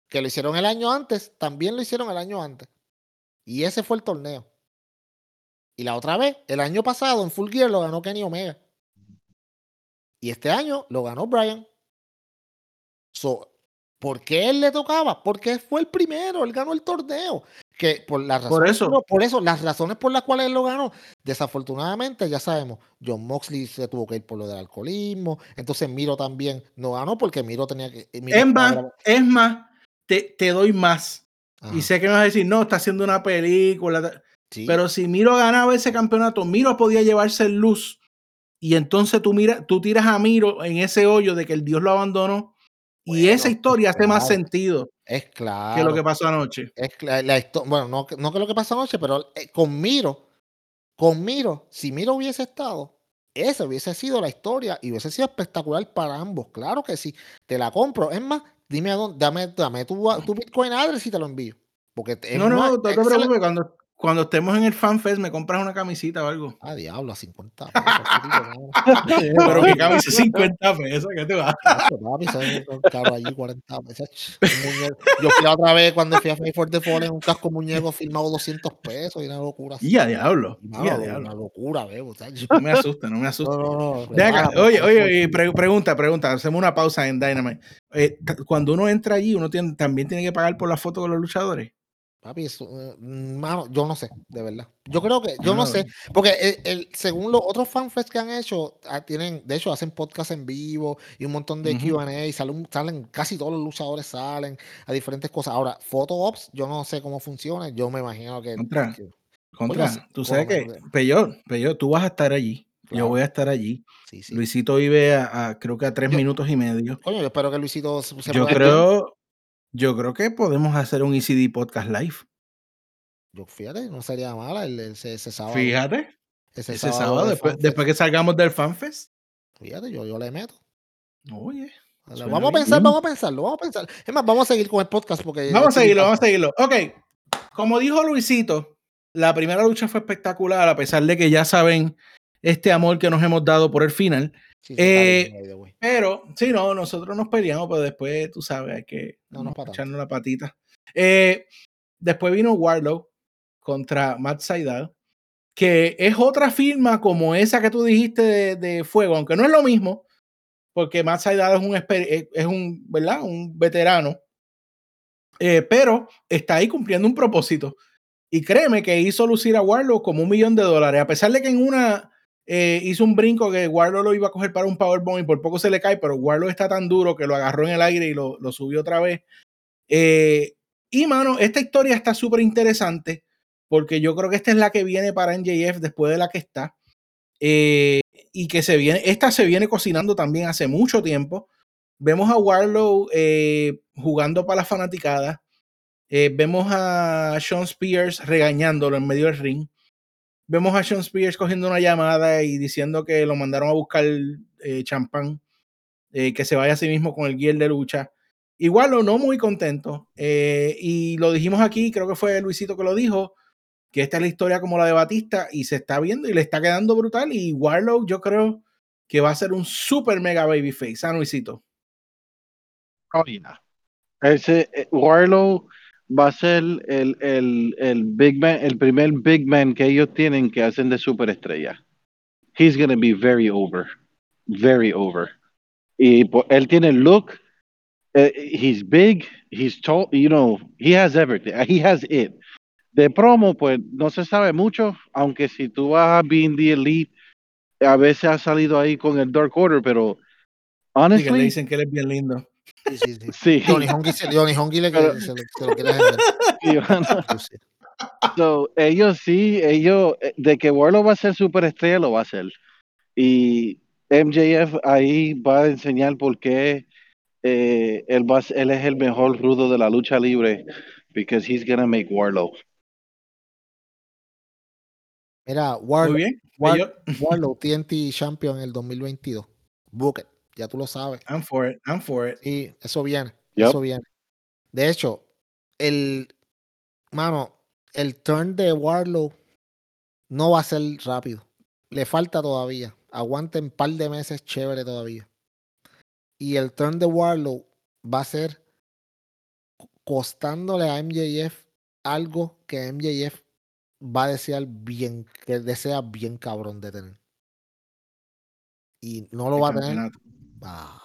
B: Que lo hicieron el año antes, también lo hicieron el año antes. Y ese fue el torneo. Y la otra vez, el año pasado en Full Gear lo ganó Kenny Omega. Y este año lo ganó Brian. So, ¿Por qué él le tocaba? Porque fue el primero, él ganó el torneo. Que por las
A: Por
B: razones,
A: eso.
B: por, por eso, las razones por las cuales él lo ganó, desafortunadamente, ya sabemos, John Moxley se tuvo que ir por lo del alcoholismo, entonces Miro también no ganó porque Miro tenía que. Miro
A: Es más,
B: grabando-
A: es más, te, te doy más.
B: Ajá,
A: Y sé que me vas a decir, no, está haciendo una película.
B: sí,
A: Pero si Miro ganaba ese campeonato, Miro podía llevarse el luz. Y entonces tú, mira, tú tiras a Miro en ese hoyo de que el Dios lo abandonó. Y esa historia hace más sentido
B: es claro.
A: que lo que pasó anoche.
B: Es la bueno, no, que- no que lo que pasó anoche, pero eh, con Miro, con Miro, si Miro hubiese estado, esa hubiese sido la historia y hubiese sido espectacular para ambos. Claro que sí. Te la compro. Es más, dime a dónde, dame, dame tu, tu Bitcoin address y te lo envío. Porque
A: No, no, no te preocupes. Cuando, cuando estemos en el FanFest, me compras una camisita o algo.
B: Ah, diablo, a 50 pesos.
A: Pero que camisa 50 pesos, ¿qué te va?
B: Papi, son son caros allí, 40 pesos. Yo fui otra vez cuando fui a Fight for the Fallen, un casco muñeco firmado 200 pesos y una locura.
A: Y a diablo. Y a
B: una
A: diablo.
B: locura, bebo.
A: No me asusta, no me asusta.
B: no,
A: oye, oye, pregunta, pregunta. Hacemos una pausa en Dynamite. Eh, cuando uno entra allí, uno también tiene que pagar por la foto con los luchadores.
B: Papi, eso, eh, mano, yo no sé, de verdad. Yo creo que, yo no sé, porque el, el- según los otros fanfests que han hecho, ah, tienen, de hecho, hacen podcast en vivo y un montón de
A: Ujú.
B: Q&A y salen, salen, casi todos los luchadores salen a diferentes cosas. Ahora, photo ops, yo no sé cómo funciona, yo me imagino que...
A: Contra.
B: que-
A: Contra,
B: sí,
A: tú sabes que, Peyor, Peyor, tú vas a estar allí. Yo
B: Claro.
A: voy a estar allí.
B: sí, sí.
A: Luisito vive a, a- creo que a tres
B: Yo-
A: minutos y medio.
B: Coño, yo espero que Luisito se se
A: Yo
B: pueda-
A: creo, yo creo que podemos hacer un ECD podcast live.
B: Yo, fíjate, no sería mala el, ese, ese sábado.
A: Fíjate,
B: ese,
A: ese sábado,
B: de
A: después, que salgamos del FanFest.
B: Fíjate, yo, yo le meto.
A: Oye,
B: Vamos a
A: bien.
B: pensar, vamos a pensarlo, vamos a pensar. Es más, vamos a seguir con el podcast porque...
A: vamos a seguirlo, vamos a seguirlo. Ok, como dijo Luisito, la primera lucha fue espectacular, a pesar de que ya saben este amor que nos hemos dado por el final.
B: Sí,
A: Eh,
B: bien.
A: Pero, sí, no, nosotros nos peleamos, pero después, tú sabes, hay que
B: No,
A: echarnos la patita. Eh, después vino Warlow contra Matt Saidal, que es otra firma como esa que tú dijiste de, de Fuego, aunque no es lo mismo, porque Matt Saidal es un, exper- es es un, ¿verdad? un veterano, eh, pero está ahí cumpliendo un propósito. Y créeme que hizo lucir a Warlow como un millón de dólares, a pesar de que en una eh, hizo un brinco que Warlow lo iba a coger para un powerbomb y por poco se le cae, pero Warlow está tan duro que lo agarró en el aire y lo, subió otra vez. Eh, y mano, esta historia está súper interesante porque yo creo que esta es la que viene para NJF después de la que está. Eh, y que se viene, esta se viene cocinando también hace mucho tiempo. Vemos a Warlow jugando para la fanaticada. Vemos a Sean Spears regañándolo en medio del ring. Vemos a Sean Spears cogiendo una llamada y diciendo que lo mandaron a buscar eh, champán, eh, que se vaya a sí mismo con el gear de lucha. Igual lo no muy contento. eh, y lo dijimos aquí, creo que fue Luisito que lo dijo, que esta es la historia como la de Batista y se está viendo y le está quedando brutal. Y Warlow yo creo que va a ser un super mega babyface. ¿Ah, Luisito?
C: Oh. Ese eh, Warlow va a ser el, el, el big man, el primer big man que ellos tienen que hacen de superestrella. He's gonna be very over, very over. Y po- él tiene el look. eh, he's big, he's tall, you know, he has everything. He has it. De promo, pues no se sabe mucho, aunque si tú vas a Being the Elite, a veces ha salido ahí con el Dark Order, pero
A: Sí, que le
C: honestly,
A: dicen que él es bien lindo.
B: Sí, sí, sí.
C: sí.
B: Johnny Johnny Honky le,
C: Pero-
B: se, lo, se lo quiere
C: sí, bueno. So, ellos sí, ellos, eh, de que Warlock va a ser superestrella, lo va a hacer. Y MJF ahí va a enseñar por qué eh, él, va, ser- él es el mejor rudo de la lucha libre, because he's gonna make Warlock.
B: Mira,
A: bien.
B: War- Warlow TNT Champion en el 2022. Book it, ya tú lo sabes.
A: I'm for it. I'm for it.
B: Sí, eso viene. Eso viene. De hecho, el. Mano, el turn de Warlow no va a ser rápido. Le falta todavía. Aguanten un par de meses chévere todavía. Y el turn de Warlow va a ser costándole a MJF algo que MJF va a desear bien, que desea bien cabrón de tener. Y no lo
A: El
B: va a tener. Ah,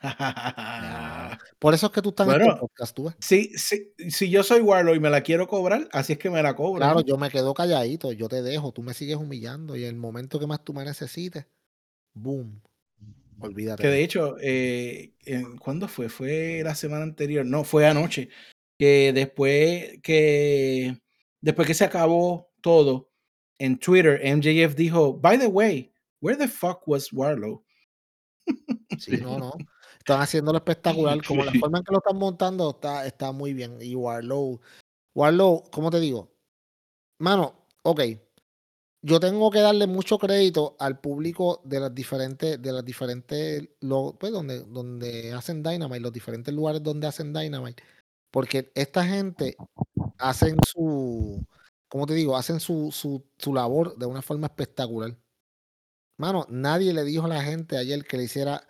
B: Por eso es que tú estás en
A: Bueno.
B: este podcast, tú ves.
A: si, si, si yo soy Warlow y me la quiero cobrar, así es que me la cobro.
B: Claro, yo me quedo calladito, yo te dejo, tú me sigues humillando y en el momento que más tú me necesites, boom, olvídate.
A: Que
B: de
A: hecho, eh, en- ¿cuándo fue? Fue la semana anterior. No, fue anoche. Que después que después que se acabó todo en Twitter, MJF dijo, by the way, where the fuck was Warlow?
B: Sí, no, no. Están haciéndolo espectacular. Como la forma en que lo están montando está, está muy bien. Y Warlow, Warlow, ¿cómo te digo? Mano, ok. yo tengo que darle mucho crédito al público de las diferentes, de las diferentes, lo, pues donde, donde hacen Dynamite, los diferentes lugares donde hacen Dynamite, porque esta gente hacen su, ¿cómo te digo? Hacen su, su, su labor de una forma espectacular. Mano, nadie le dijo a la gente ayer que le hiciera,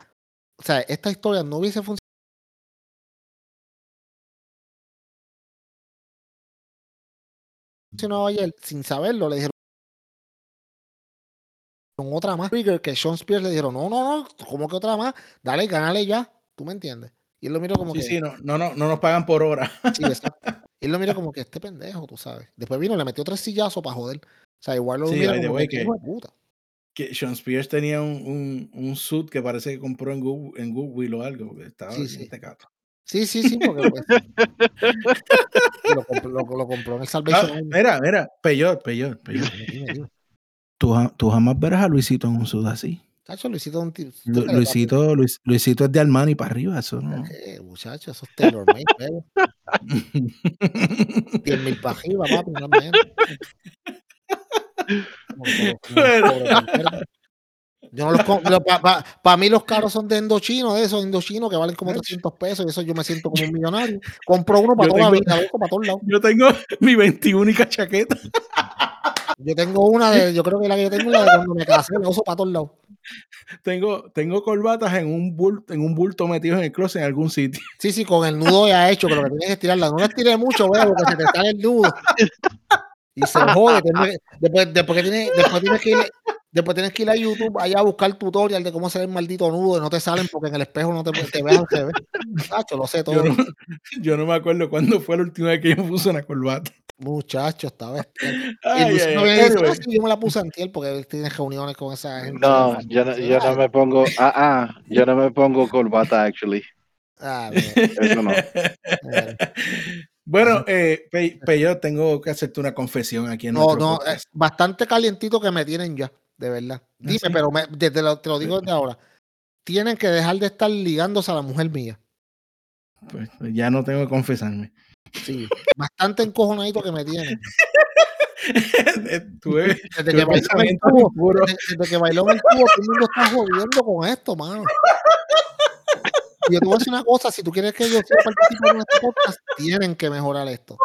B: o sea, esta historia no hubiese funcionado. ayer sin saberlo, le dijeron otra más. Trigger que Sean Spears le dijeron, no, no, no, ¿cómo que otra más? Dale, gánale ya. ¿Tú me entiendes? Y él lo miró como
A: Sí,
B: que.
A: sí, no, no, no, no nos pagan por hora.
B: Sí, él lo miró como que este pendejo, tú sabes. Después vino, le metió tres sillazos para joder. O sea, igual lo
A: Sí,
B: mira como
A: way,
B: que,
A: que-
B: hijo de puta.
A: Que Sean Spears tenía un, un, un suit que parece que compró en, Good, en Goodwill o algo. porque Estaba
B: Sí, sí.
A: tecato.
B: Sí, sí, sí, porque pues, lo, compró, lo- lo compró en el
A: Ah,
B: Salvation
A: mira, mira.
B: Dime, dime, dime.
A: Tú, tú jamás verás a Luisito en un suit así.
B: Tacho, Luisito, un tío-
A: Lu- Luisito, Luis- Luisito es de Armani para arriba, eso no.
B: eh, muchacho, eso es tailor made, baby. 10 mil para arriba, papi, no menos. Yo no los para mí los carros son de endochino, de esos indochinos que valen como
A: Ach.
B: 300 pesos y eso yo me siento como un millonario. Compro uno para
A: Yo
B: toda la
A: tengo-
B: vida, para todos lados.
A: Yo tengo mi 21 chaqueta.
B: Yo tengo una de, yo creo que la que yo tengo es la de cuando me casé, la uso para todos lados.
A: Tengo, tengo corbatas en un bulto, en un bulto metido en el closet en algún sitio.
B: Sí, sí, con el nudo ya hecho, pero que tienes que estirarla. No la estires mucho, veo, porque se te sale el nudo. Y se jode. tienes Después, después, tienes, después, tienes que ir, después tienes que ir a YouTube allá a buscar tutorial de cómo hacer el maldito nudo y no te salen porque en el espejo no te, te ves al revés. Muchacho, lo sé todo.
A: Yo no, yo no me acuerdo cuándo fue la última vez que yo me puse una corbata.
B: Muchacho, esta vez. Y
A: Ay,
B: Luis
A: ay,
B: no
A: ay,
B: y dice,
A: anyway.
B: "Ah, sí, yo me la puse antier porque él tiene reuniones con esa gente.
C: No, yo no, yo no me pongo, ah, ah, yo no me pongo corbata, actually.
B: Ah, bien,
C: Eso no.
B: bien.
A: Bueno, eh, Pe- Peyo, tengo que hacerte una confesión aquí en
B: No, no,
A: podcast.
B: es bastante calientito que me tienen ya, de verdad. Dime,
A: sí?
B: pero me- desde lo- te lo digo desde ahora. Tienen que dejar de estar ligándose a la mujer mía.
A: Pues, ya no tengo que confesarme.
B: Sí, bastante encojonadito que me tienen.
A: Tuve,
B: Desde que bailó en el cubo, desde, desde que bailó en el cubo, todo el mundo está jodiendo con esto, mano. Y yo te voy a decir una cosa, si tú quieres que yo sea participe en este podcast, tienen que mejorar esto.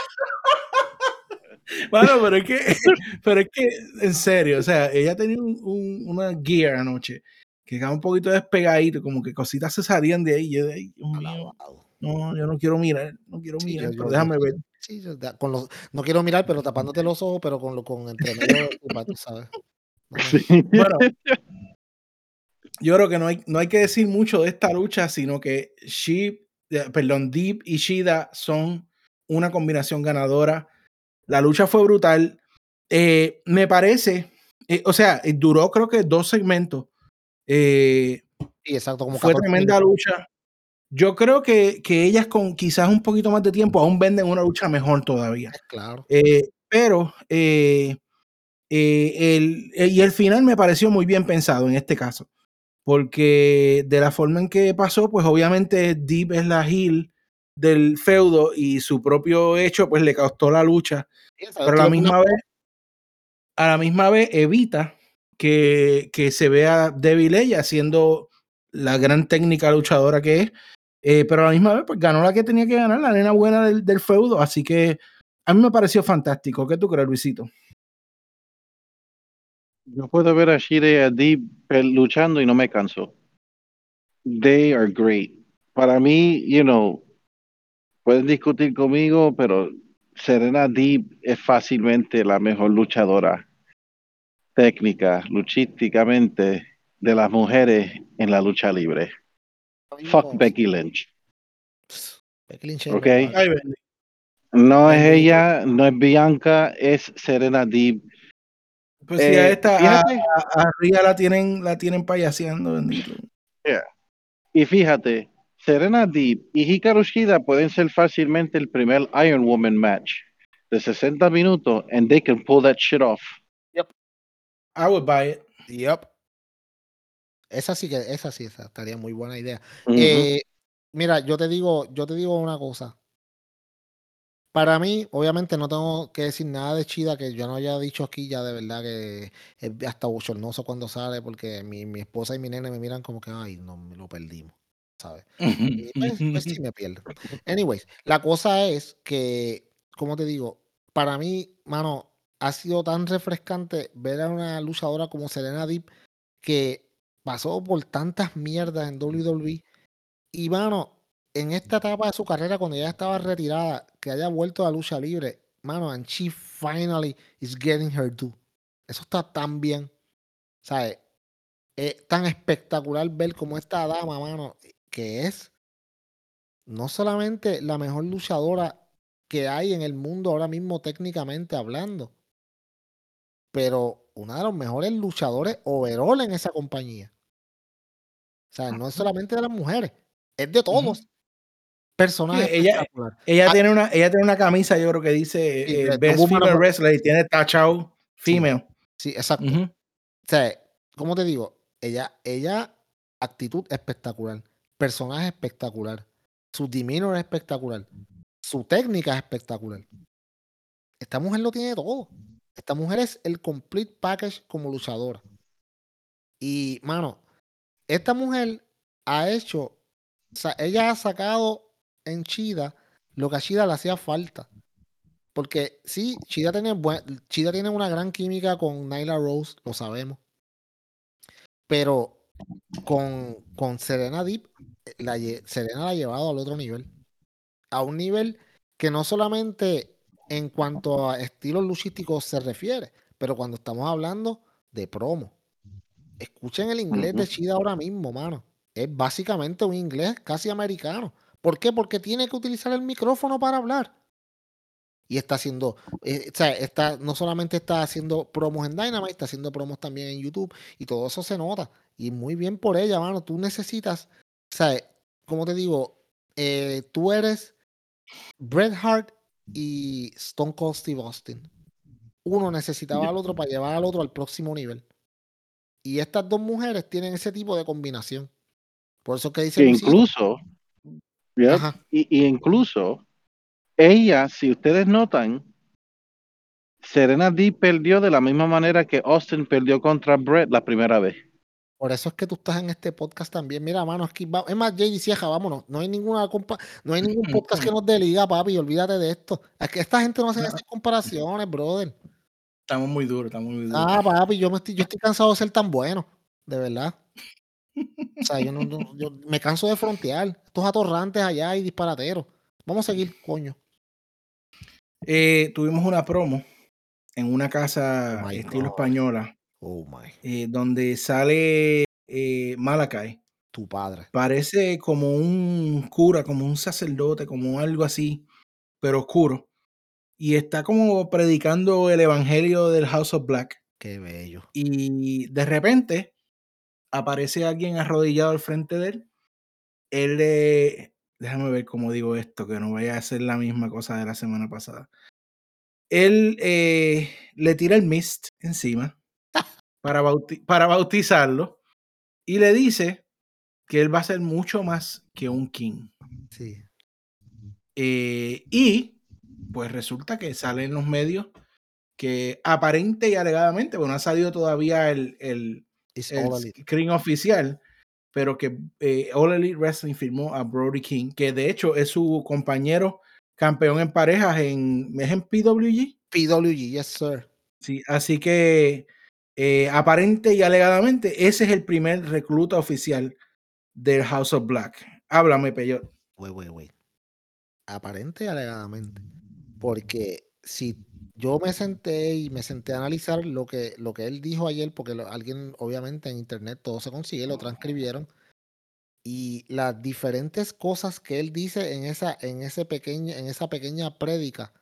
A: Bueno, pero es que, pero es que, en serio, o sea, ella tenía un, un- una gear anoche que quedaba un poquito despegadito, como que cositas se salían de ahí. y Yo de ahí, Dios mío, no, yo no quiero mirar, no quiero
B: Sí,
A: mirar,
B: yo-
A: pero
B: yo-
A: déjame
B: yo-
A: ver.
B: Sí, con los, no quiero mirar, pero tapándote los ojos, pero con lo con entre medio, sabes. No.
C: Sí.
A: Bueno, yo creo que no hay, no hay que decir mucho de esta lucha, sino que She, perdón, Deep y Shida son una combinación ganadora. La lucha fue brutal. Eh, me parece, eh, o sea, eh, duró creo que dos segmentos. Eh,
B: Sí, exacto, como
A: fue
B: 14
A: tremenda
B: minutos.
A: lucha. Yo creo que, que ellas con quizás un poquito más de tiempo aún venden una lucha mejor todavía.
B: Claro.
A: Eh, pero eh, el, y el final me pareció muy bien pensado en este caso, porque de la forma en que pasó, pues obviamente Deep es la heel del feudo y su propio hecho pues le costó la lucha, pero a la misma vez, a la misma vez evita que, que se vea débil ella siendo la gran técnica luchadora que es, eh, pero a la misma vez pues ganó la que tenía que ganar, la nena buena del, del feudo, así que a mí me pareció fantástico. ¿Qué tú crees, Luisito?
C: Yo puedo ver a Shida y a Deep luchando y no me canso. They are great. Para mí, you know, pueden discutir conmigo, pero Serena Deep es fácilmente la mejor luchadora técnica, luchísticamente, de las mujeres en la lucha libre. Fuck Becky Lynch.
B: Becky Lynch es
C: Ok.
B: una-
A: Ay, Benny.
C: No es ella, no es Bianca, es Serena Deep.
A: Pues si a
C: Eh,
A: esta,
C: fíjate,
A: a- a Ria la tienen, la tienen payaseando, bendito.
C: y fíjate, Serena Deep y Hikaru Shida pueden ser fácilmente el primer Iron Woman match de 60 minutos and they can pull that shit off.
A: I would buy it.
B: Yep. Esa sí que, esa sí, esa estaría muy buena idea. Eh, mira, yo te digo, yo te digo una cosa. Para mí, obviamente, no tengo que decir nada de Chida que yo no haya dicho aquí ya de verdad que es hasta bochornoso cuando sale porque mi, mi esposa y mi nene me miran como que, ay, no, me lo perdimos, ¿sabes? Y pues, pues sí me pierdo. Anyways, la cosa es que, como te digo, para mí, mano, ha sido tan refrescante ver a una luchadora como Serena Deep que pasó por tantas mierdas en WWE y, mano, en esta etapa de su carrera, cuando ya estaba retirada, que haya vuelto a la lucha libre, mano, and she finally is getting her due. Eso está tan bien. ¿Sabes? Es tan espectacular ver cómo esta dama, mano, que es no solamente la mejor luchadora que hay en el mundo ahora mismo técnicamente hablando, pero una de los mejores luchadores overall en esa compañía. O sea, no es solamente de las mujeres, es de todos. Personaje
A: ella, ella tiene una, ella tiene una camisa, yo creo que dice eh, Best Female Wrestler y tiene tachado female.
B: Sí, exacto. O sea, ¿cómo te digo? Ella, ella, actitud espectacular, personaje espectacular, su demeanor es espectacular, su técnica es espectacular. Esta mujer lo tiene todo. Esta mujer es el complete package como luchadora. Y, mano, esta mujer ha hecho, o sea, ella ha sacado en Chida lo que a Chida le hacía falta. Porque sí, Chida tiene, Chida tiene una gran química con Nyla Rose, lo sabemos. Pero con, con Serena Deep, eh, la, Serena la ha llevado al otro nivel. A un nivel que no solamente en cuanto a estilos luchísticos se refiere, pero cuando estamos hablando de promo. Escuchen el inglés de Chida ahora mismo, mano. Es básicamente un inglés casi americano. ¿Por qué? Porque tiene que utilizar el micrófono para hablar. Y está haciendo, eh, o sea, está, no solamente está haciendo promos en Dynamite, está haciendo promos también en YouTube y todo eso se nota. Y muy bien por ella, mano. Tú necesitas, o sea, como te digo, eh, tú eres Bret Hart y Stone Cold Steve Austin. Uno necesitaba al otro para llevar al otro al próximo nivel. Y estas dos mujeres tienen ese tipo de combinación. Por eso que dice.
C: incluso, y, incluso ella, si ustedes notan, Serena D perdió de la misma manera que Austin perdió contra Brett la primera vez.
B: Por eso es que tú estás en este podcast también. Mira, mano, aquí va. Es más, Jay Cieja, vámonos. No hay ninguna compa no hay ningún podcast que nos deliga, papi. Olvídate de esto. Es que esta gente no hace esas comparaciones, brother.
A: Estamos muy duros, estamos muy duros.
B: Ah, papi, yo, me estoy, yo estoy cansado de ser tan bueno. De verdad. O sea, yo, no, yo me canso de frontear. Estos atorrantes allá y disparateros. Vamos a seguir, coño.
A: Eh, tuvimos una promo en una casa oh estilo española.
B: Oh my.
A: Eh, donde sale eh, Malakai.
B: Tu padre.
A: Parece como un cura, como un sacerdote, como algo así, pero oscuro. Y está como predicando el evangelio del House of Black.
B: Qué bello.
A: Y de repente aparece alguien arrodillado al frente de él. Él le. Déjame ver cómo digo esto, que no vaya a ser la misma cosa de la semana pasada. Él eh, le tira el mist encima para, para bautizarlo y le dice que él va a ser mucho más que un king.
B: Sí.
A: Eh, y pues resulta que sale en los medios que aparente y alegadamente, bueno, ha salido todavía el, el, screen oficial, pero que eh, All Elite Wrestling firmó a Brody King, que de hecho es su compañero campeón en parejas en, ¿es en PWG?
B: PWG, yes, sir.
A: Sí, así que eh, aparente y alegadamente ese es el primer recluta oficial del House of Black. Háblame, Peyot.
B: Wait, wait, wait. Aparente y alegadamente. Porque si yo me senté y me senté a analizar lo que, lo que él dijo ayer, porque alguien, obviamente en internet todo se consigue, lo transcribieron. Y las diferentes cosas que él dice en esa, en ese pequeño, en esa pequeña prédica.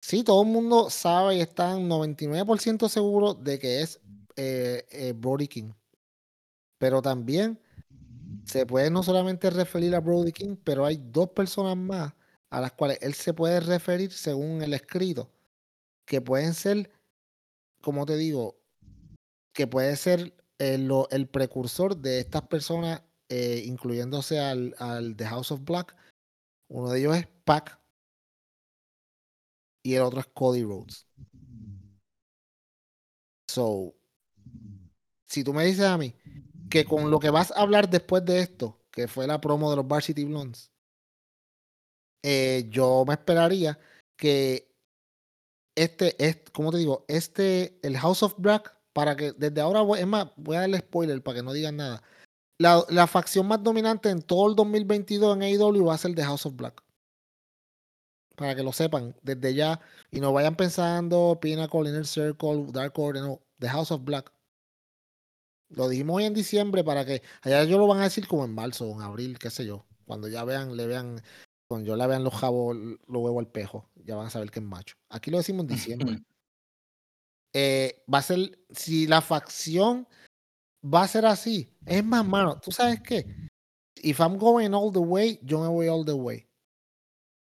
B: Sí, todo el mundo sabe y está 99% seguro de que es eh, eh, Brody King. Pero también se puede no solamente referir a Brody King, pero hay dos personas más a las cuales él se puede referir según el escrito que pueden ser, como te digo, que puede ser el, eh, el precursor de estas personas, eh, incluyéndose al, al The House of Black. Uno de ellos es Pac, y el otro es Cody Rhodes. So, si tú me dices a mí que con lo que vas a hablar después de esto, que fue la promo de los Varsity Blondes, eh, yo me esperaría que este, es, ¿cómo te digo? Este, el House of Black, para que desde ahora, voy, es más, voy a darle spoiler para que no digan nada. La, la facción más dominante en todo el 2022 en AEW va a ser The House of Black. Para que lo sepan desde ya y no vayan pensando Pinnacle, Inner Circle, Dark Order, no, The House of Black. Lo dijimos hoy en diciembre para que allá yo lo van a decir como en marzo o en abril, qué sé yo. Cuando ya vean, le vean, cuando yo le vean los jabos, los huevos al pejo, ya van a saber que es macho. Aquí lo decimos en diciembre. eh, va a ser, si la facción va a ser así, es más, mano, ¿tú sabes qué? If I'm going all the way, yo me voy all the way.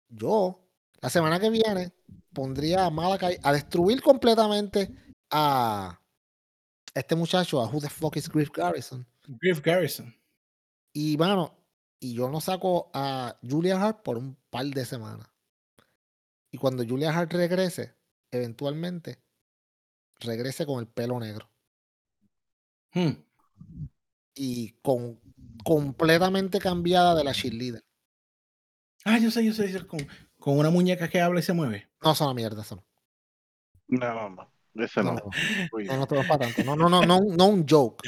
B: Yo, la semana que viene, pondría a Malakai a destruir completamente a este muchacho, a Who the fuck is Griff Garrison.
A: Griff Garrison.
B: Y, mano, y yo no saco a Julia Hart por un par de semanas. Y cuando Julia Hart regrese, eventualmente, regrese con el pelo negro.
A: Hmm.
B: Y con completamente cambiada de la cheerleader.
A: Ah, yo sé, yo sé, yo sé, con, con una muñeca que habla y se mueve.
B: No, eso no mierda, eso no.
C: No, no, no. Eso
B: No,
C: no.
B: no, no, no te vas para tanto. No, no, no, no, no un joke.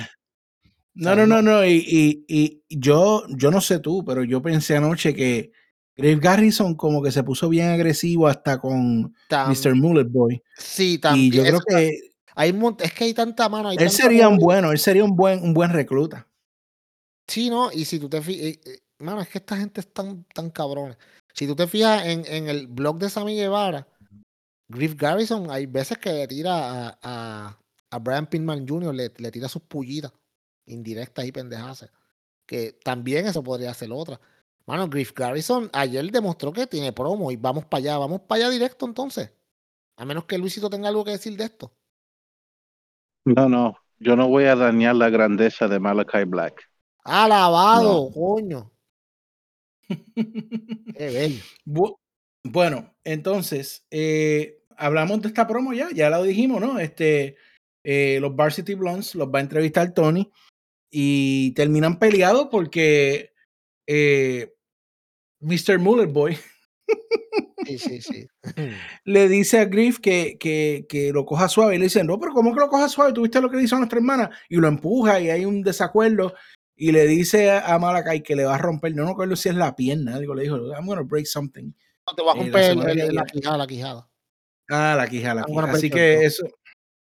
A: No, no, no, no. Y, y, y yo, yo no sé tú, pero yo pensé anoche que Griff Garrison como que se puso bien agresivo hasta con
B: Tam-
A: Mr. Mullet Boy.
B: sí,
A: Y
B: también.
A: yo creo que
B: hay es que hay tanta mano. Hay
A: él
B: tanta
A: sería un bueno, él sería un buen, un buen recluta.
B: Sí, ¿no? Y si tú te fijas, mano, es que esta gente es tan, tan cabrona. Si tú te fijas en, en el blog de Sammy Guevara, Griff Garrison, hay veces que le tira a, a, a Brian Pillman Jr., le, le tira sus pullitas indirectas y pendejas. Que también eso podría ser otra. Mano, Griff Garrison ayer demostró que tiene promo y vamos para allá, vamos para allá directo entonces. A menos que Luisito tenga algo que decir de esto.
C: No, no. Yo no voy a dañar la grandeza de Malachi Black.
B: Alabado, coño. Qué bello.
A: Bu- Bueno, entonces, eh, hablamos de esta promo ya, ya lo dijimos, ¿no? Este, eh, los Varsity Blondes los va a entrevistar Tony y terminan peleados porque eh, Mr. Muller Boy
B: Sí, sí, sí.
A: le dice a Griff que, que, que lo coja suave y le dice, no, pero ¿cómo que lo coja suave? ¿Tuviste lo que le hizo a nuestra hermana? Y lo empuja y hay un desacuerdo y le dice a, Malakai que le va a romper, no, no recuerdo si es la pierna, algo le dijo, I'm gonna break something.
B: No, te voy a
A: Eh, la
B: romper la quijada, la quijada.
A: Ah, la quija, la
B: I'm
A: quija.
B: gonna
A: Así que eso,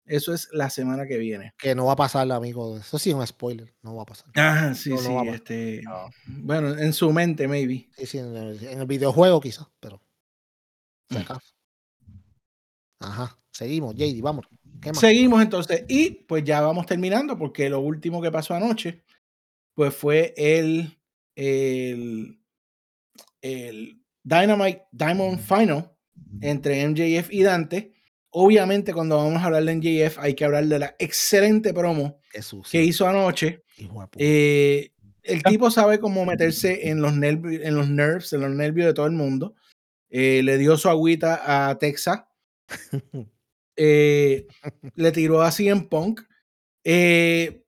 A: eso es la semana que viene.
B: Que no va a pasar, amigo. Eso sí es un spoiler. No va a pasar.
A: Ah, sí,
B: No,
A: sí. este,
B: no.
A: Bueno, en su mente, maybe.
B: Sí, sí, en el, en el videojuego quizás, pero.
A: Mm.
B: Ajá. Seguimos, JD, vamos. ¿Qué más?
A: Seguimos entonces. Y pues ya vamos terminando porque lo último que pasó anoche, pues fue el, el, el Dynamite Diamond Final entre MJF y Dante. Obviamente, cuando vamos a hablar de MJF, hay que hablar de la excelente promo que hizo anoche. Eh, el tipo sabe cómo meterse en los, nervios, en los nerves, en los nervios de todo el mundo. Eh, le dio su agüita a Texas. Eh, le tiró a CM Punk. Eh,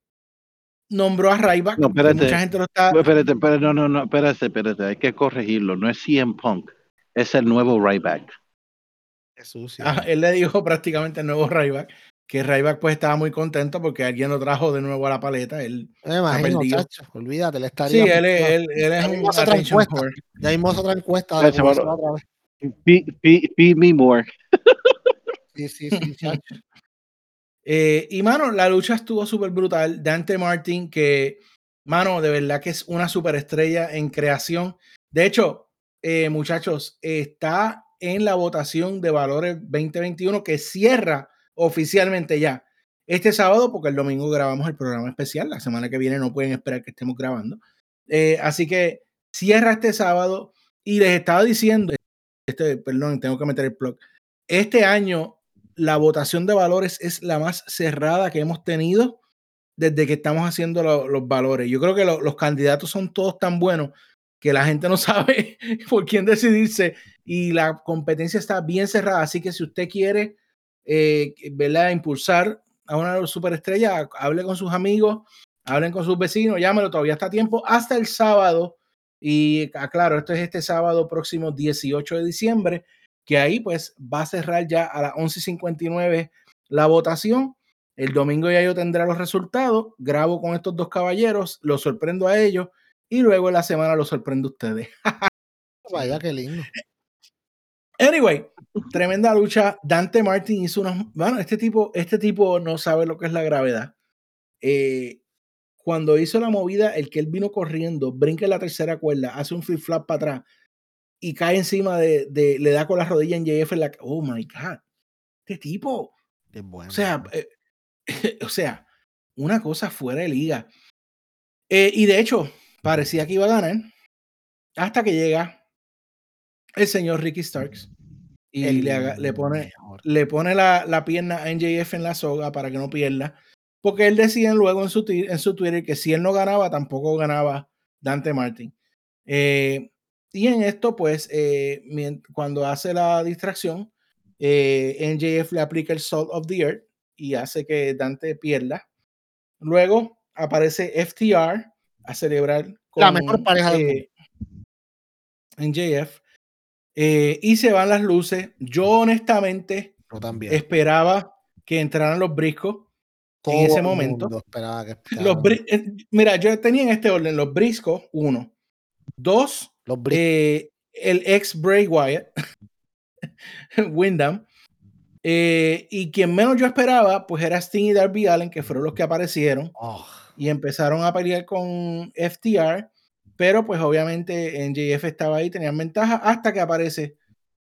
A: nombró a Ryback.
C: No,
A: que
C: espérate.
A: Mucha gente lo está.
C: Espérate, espérate, no, no, no, espérate, espérate, hay que corregirlo. No es CM Punk, es el nuevo Ryback.
B: Sucio.
A: Ah, él le dijo prácticamente el nuevo Ryback. Que Ryback pues estaba muy contento porque alguien lo trajo de nuevo a la paleta. Él,
B: Me imagino, chacho. Olvídate, le
A: sí,
B: estaría.
A: él, es- él, él es
B: Ya
A: un
B: otra encuesta. Ya vimos otra encuesta. De otra vez.
C: Feed- feed me more.
B: Sí, sí, sí, chacho.
A: Eh, y mano, la lucha estuvo súper brutal. Dante Martin, que, mano, de verdad que es una superestrella en creación. De hecho, eh, muchachos, está en la votación de valores 2021 que cierra oficialmente ya este sábado, porque el domingo grabamos el programa especial. La semana que viene no pueden esperar que estemos grabando. Eh, así que cierra este sábado y les estaba diciendo, este, perdón, tengo que meter el plug. Este año la votación de valores es la más cerrada que hemos tenido desde que estamos haciendo lo- los valores. Yo creo que lo- los candidatos son todos tan buenos que la gente no sabe por quién decidirse y la competencia está bien cerrada. Así que si usted quiere eh, ¿verdad? impulsar a una superestrella, hable con sus amigos, hablen con sus vecinos, llámelo, todavía está a tiempo, hasta el sábado. Y aclaro, esto es este sábado próximo 18 de diciembre, que ahí pues va a cerrar ya a las 11.59 la votación. El domingo ya yo tendré los resultados, grabo con estos dos caballeros, los sorprendo a ellos y luego en la semana los sorprendo a ustedes.
B: Vaya, qué lindo.
A: Anyway, tremenda lucha. Dante Martin hizo unos. Bueno, este tipo, este tipo no sabe lo que es la gravedad. Eh, cuando hizo la movida, el que él vino corriendo, brinca en la tercera cuerda, hace un flip flap para atrás y cae encima de, de le da con la rodilla en JF en la. Oh my God. Este tipo.
B: bueno,
A: o sea, eh, o sea, una cosa fuera de liga. Eh, y de hecho, parecía que iba a ganar hasta que llega el señor Ricky Starks y le, le, pone, le pone la, la, pierna a NJF en la soga para que no pierda. Porque él decía luego en su, en su Twitter que si él no ganaba, tampoco ganaba Dante Martin. Eh, y en esto, pues, eh, cuando hace la distracción, eh, NJF le aplica el Salt of the Earth y hace que Dante pierda. Luego aparece FTR a celebrar
B: con la mejor pareja de
A: NJF. Eh, y se van las luces. Yo honestamente
B: también.
A: esperaba que entraran los briscos en ese momento. los eh, mira, yo tenía en este orden los briscos, uno. Dos,
B: los
A: eh, el ex Bray Wyatt, Wyndham. y quien menos yo esperaba, pues era Sting y Darby Allen, que fueron los que aparecieron
B: oh.
A: Y empezaron a pelear con FTR. Pero pues obviamente NJF estaba ahí, tenían ventaja hasta que aparece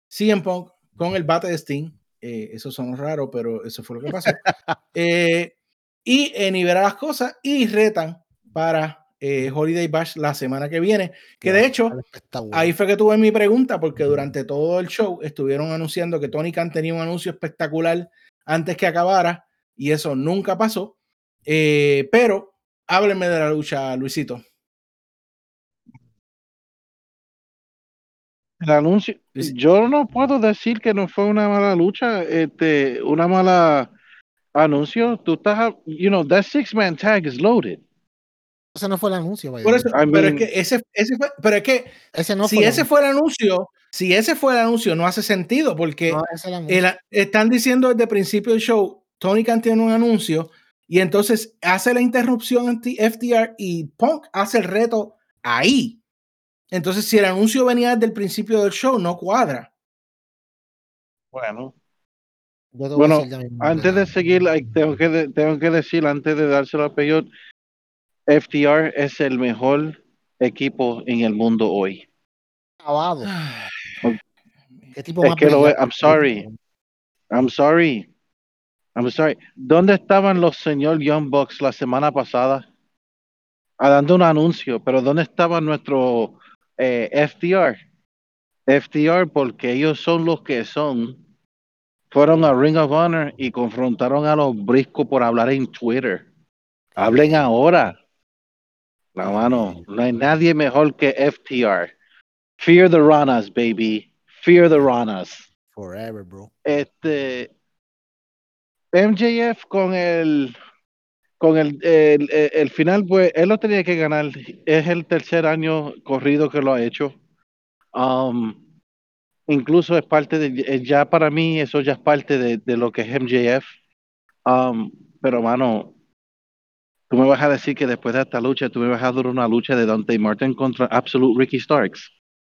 A: CM Punk con el bate de Sting. Eh, eso son raro, pero eso fue lo que pasó. eh, y eh, nivelan las cosas y retan para eh, Holiday Bash la semana que viene. Que de hecho, ahí fue que tuve mi pregunta, porque durante todo el show estuvieron anunciando que Tony Khan tenía un anuncio espectacular antes que acabara, y eso nunca pasó. Eh, pero háblenme de la lucha, Luisito.
C: El anuncio, yo no puedo decir que no fue una mala lucha, este, una mala anuncio. Tú estás, you know, that six man tag is loaded.
B: Ese no fue el anuncio, vaya.
A: Por eso, pero es que ese, ese fue, pero es que
B: ese no
A: si
B: fue
A: ese fue el anuncio, si ese fue el anuncio, no hace sentido porque
B: no,
A: el, están diciendo desde el principio del show, Tony Khan tiene un anuncio y entonces hace la interrupción anti FTR y Punk hace el reto ahí. Entonces, si el anuncio venía desde el principio del show, no cuadra.
C: Bueno. Bueno, antes de seguir, tengo que, tengo que decir, antes de dárselo a Peyot, FTR es el mejor equipo en el mundo hoy.
B: Acabado.
C: ¿Qué tipo es que lo es, I'm sorry. I'm sorry. I'm sorry. ¿Dónde estaban los señor Young Bucks la semana pasada? Ah, dando un anuncio, pero ¿dónde estaban nuestros eh, FTR. FTR porque ellos son los que son. Fueron a Ring of Honor y confrontaron a los briscos por hablar en Twitter. Hablen ahora. La mano, no hay nadie mejor que FTR. Fear the Ranas, baby. Fear the Ranas.
B: Forever, bro.
C: Este MJF con el con el, el, el, final, pues él lo tenía que ganar. Es el tercer año corrido que lo ha hecho. Um, incluso es parte de, eh, ya para mí, eso ya es parte de, de lo que es MJF. Um, pero, mano, tú me vas a decir que después de esta lucha, tú me vas a dar una lucha de Dante Martin contra Absolute Ricky Starks.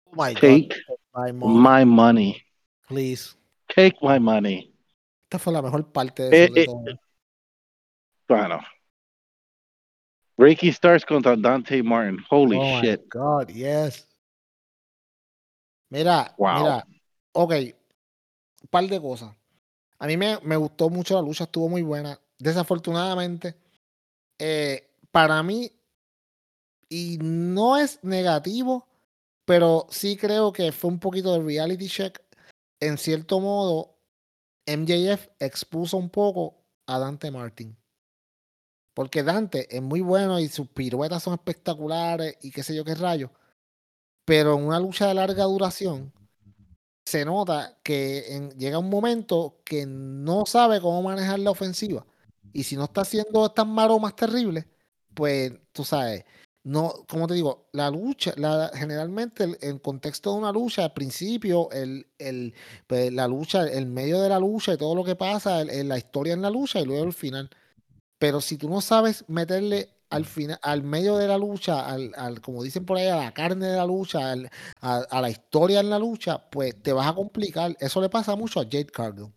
B: Oh my
C: Take
B: God.
C: my money.
B: Please.
C: Take my money.
B: Esta fue la mejor parte de, eso,
C: eh, eh, bueno. Ricky Starks contra Dante Martin. Holy
B: oh
C: shit.
B: My God, yes. Mira,
C: wow.
B: mira. Ok. Un par de cosas. A mí me, me, gustó mucho la lucha, estuvo muy buena. Desafortunadamente, eh, para mí, y no es negativo, pero sí creo que fue un poquito de reality check. En cierto modo, MJF expuso un poco a Dante Martin. Porque Dante es muy bueno y sus piruetas son espectaculares y qué sé yo qué rayo. Pero en una lucha de larga duración, se nota que en- llega un momento que no sabe cómo manejar la ofensiva. Y si no está haciendo estas maromas terribles, pues tú sabes, no, como te digo, la lucha, la, generalmente el, el contexto de una lucha, al principio, el, el, pues, la lucha, el medio de la lucha y todo lo que pasa, el- la historia en la lucha y luego el final. Pero si tú no sabes meterle al final, al medio de la lucha, al, al- como dicen por ahí, a la carne de la lucha, al- a, a la historia en la lucha, pues te vas a complicar. Eso le pasa mucho a Jade Cargill.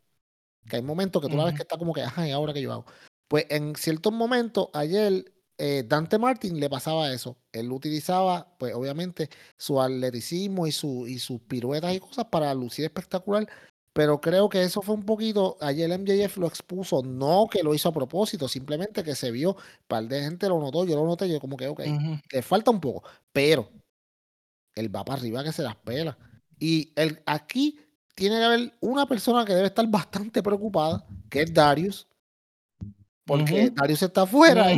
B: Que hay momentos que tú la ves que está como que, ajá, ¿y ahora qué yo hago? Pues en ciertos momentos, ayer, eh, Dante Martin le pasaba eso. Él utilizaba, pues obviamente, su atleticismo y, su, y sus piruetas y cosas para lucir espectacular. Pero creo que eso fue un poquito, ayer MJF lo expuso, no que lo hizo a propósito, simplemente que se vio, un par de gente lo notó, yo lo noté, yo como que, ok, le falta un poco, pero él va para arriba que se las pela. Y el, aquí tiene que haber una persona que debe estar bastante preocupada, que es Darius, porque
A: Ujú.
B: Darius está afuera y,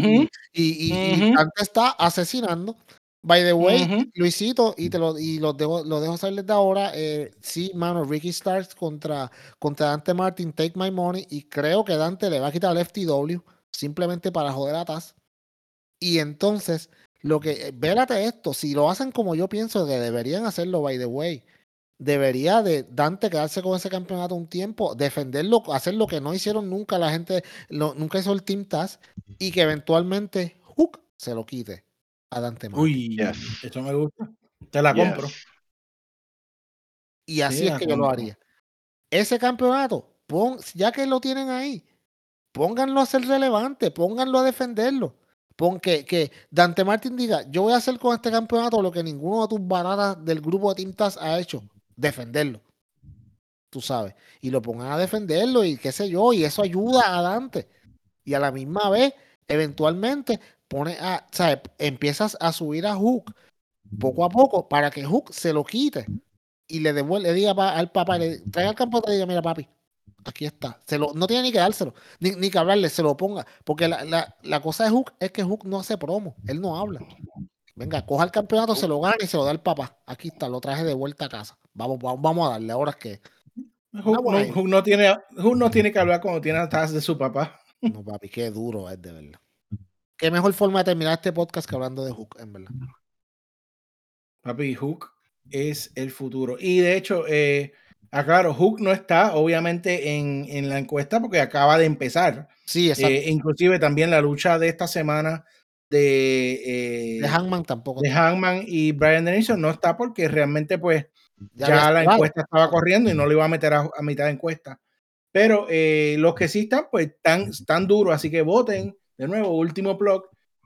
B: y, y, y
A: Ujú.
B: Dante está asesinando. By the way,
A: Ujú.
B: Luisito, y te lo, y lo dejo, lo dejo saber desde ahora, eh, sí, mano, Ricky Starks contra, contra Dante Martin, Take My Money, y creo que Dante le va a quitar el FTW simplemente para joder a Taz. Y entonces, lo que, eh, vérate esto, si lo hacen como yo pienso que deberían hacerlo, by the way, debería de Dante quedarse con ese campeonato un tiempo, defenderlo, hacer lo que no hicieron nunca la gente, lo- nunca hizo el Team Taz, y que eventualmente Hook se lo quite a Dante Martin.
A: Uy,
C: Yes.
A: eso me gusta. Te la compro.
B: Y así
A: Sí,
B: es que yo lo haría. Ese campeonato, pon, ya que lo tienen ahí, pónganlo a ser relevante, pónganlo a defenderlo. Pon que, que Dante Martin diga, yo voy a hacer con este campeonato lo que ninguno de tus baratas del grupo de Team Taz ha hecho, defenderlo. Tú sabes. Y lo pongan a defenderlo y qué sé yo, y eso ayuda a Dante. Y a la misma vez, eventualmente, pone a, ¿sabes? empiezas a subir a Hook poco a poco para que Hook se lo quite y le devuelve, le diga al papá, le traiga al campeonato y le diga, mira papi, aquí está. Se lo, no tiene ni que dárselo, ni, ni que hablarle, se lo ponga. Porque la, la- la cosa de Hook es que Hook no hace promo, él no habla. Venga, coja el campeonato, se lo gana y se lo da al papá. Aquí está, lo traje de vuelta a casa. Vamos, vamos, vamos a darle, ahora es que.
A: Hook,
B: Vamos
A: no, tiene, no tiene que hablar cuando tiene atrás de su papá.
B: No, papi, qué duro es de verdad. Qué mejor forma de terminar este podcast que hablando de Hook, en verdad.
A: Papi, Hook es el futuro. Y de hecho, eh, aclaro, Hook no está obviamente en, en la encuesta porque acaba de empezar.
B: Sí, exacto.
A: Eh, inclusive también la lucha de esta semana de, eh,
B: de Hangman tampoco.
A: de Hangman y Brian Dennison no está porque realmente pues ya, la encuesta estaba corriendo y no lo iba a meter a, a mitad de encuesta. Pero eh, los que sí están, pues están, están duros, así que voten de nuevo, último blog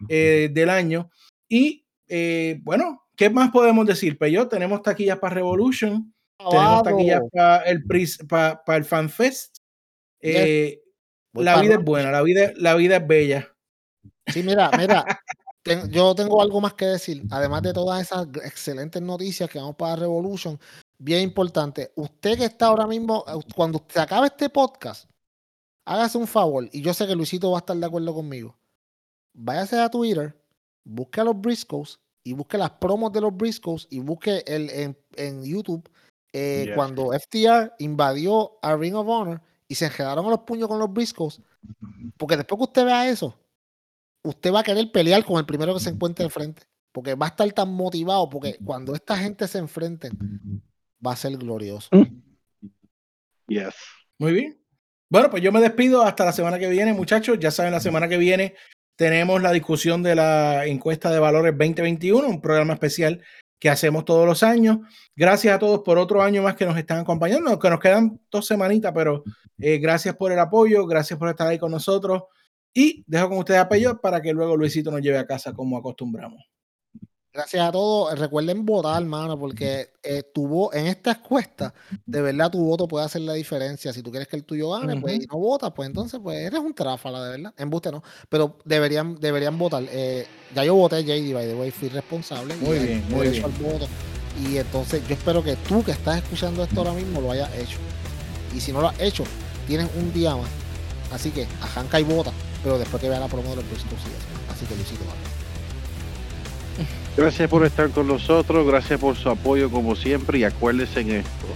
A: eh, del año. Y eh, bueno, ¿qué más podemos decir? Pues yo tenemos taquillas para Revolution, tenemos taquillas para el, pris- pa- pa el FanFest. La vida es buena, la vida, la vida es bella.
B: Sí, mira, mira, ten- yo tengo algo más que decir. Además de todas esas excelentes noticias que vamos para Revolution, bien importante. Usted que está ahora mismo, eh, cuando se acabe este podcast, hágase un favor, y yo sé que Luisito va a estar de acuerdo conmigo. Váyase a Twitter, busque a los Briscoes y busque las promos de los Briscoes y busque el, en, en YouTube eh, cuando FTR invadió a Ring of Honor y se enredaron a los puños con los Briscoes. Porque después que usted vea eso, usted va a querer pelear con el primero que se encuentre enfrente. Porque va a estar tan motivado. Porque cuando esta gente se enfrenten, va a ser glorioso.
C: Yes.
A: Muy bien. Bueno, pues yo me despido hasta la semana que viene, muchachos. Ya saben, la semana que viene tenemos la discusión de la encuesta de valores 2021, un programa especial que hacemos todos los años. Gracias a todos por otro año más que nos están acompañando, que nos quedan dos semanitas, pero eh, gracias por el apoyo, gracias por estar ahí con nosotros. Y dejo con ustedes a para que luego Luisito nos lleve a casa como acostumbramos.
B: Gracias a todos. Recuerden votar, hermano, porque eh, tu en esta encuesta, de verdad, tu voto puede hacer la diferencia. Si tú quieres que el tuyo gane, pues, y no votas, pues entonces, pues eres un tráfala, de verdad. Embuste no. Pero deberían, deberían votar. Eh, ya yo voté, JD, by the way, fui responsable.
A: Muy bien, muy bien.
B: al voto. Y entonces, yo espero que tú que estás escuchando esto ahora mismo lo hayas hecho. Y si no lo has hecho, tienes un día más. Así que arranca y vota, pero después que vea la promo de los Briscoes y eso. Así que Luisito, vale.
C: Gracias por estar con nosotros, gracias por su apoyo como siempre y acuérdense en esto.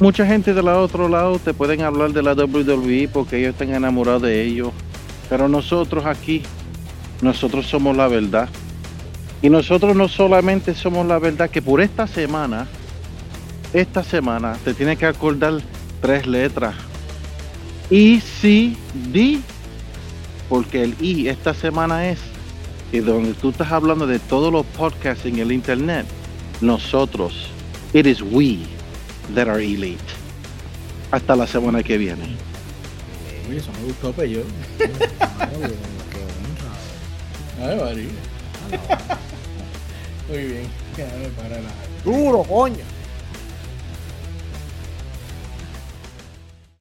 C: Mucha gente del otro lado te pueden hablar de la WWE porque ellos están enamorados de ellos. Pero nosotros aquí, nosotros somos la verdad. Y nosotros no solamente somos la verdad, que por esta semana, esta semana te tienes que acordar tres letras. I, C, D, porque el I esta semana es, y donde tú estás hablando de todos los podcasts en el internet, nosotros, it is we that are elite. Hasta la semana que viene.
A: Oye, eso me gustó,
B: qué honra.
A: Ay, María. Muy bien.
B: Duro, coño.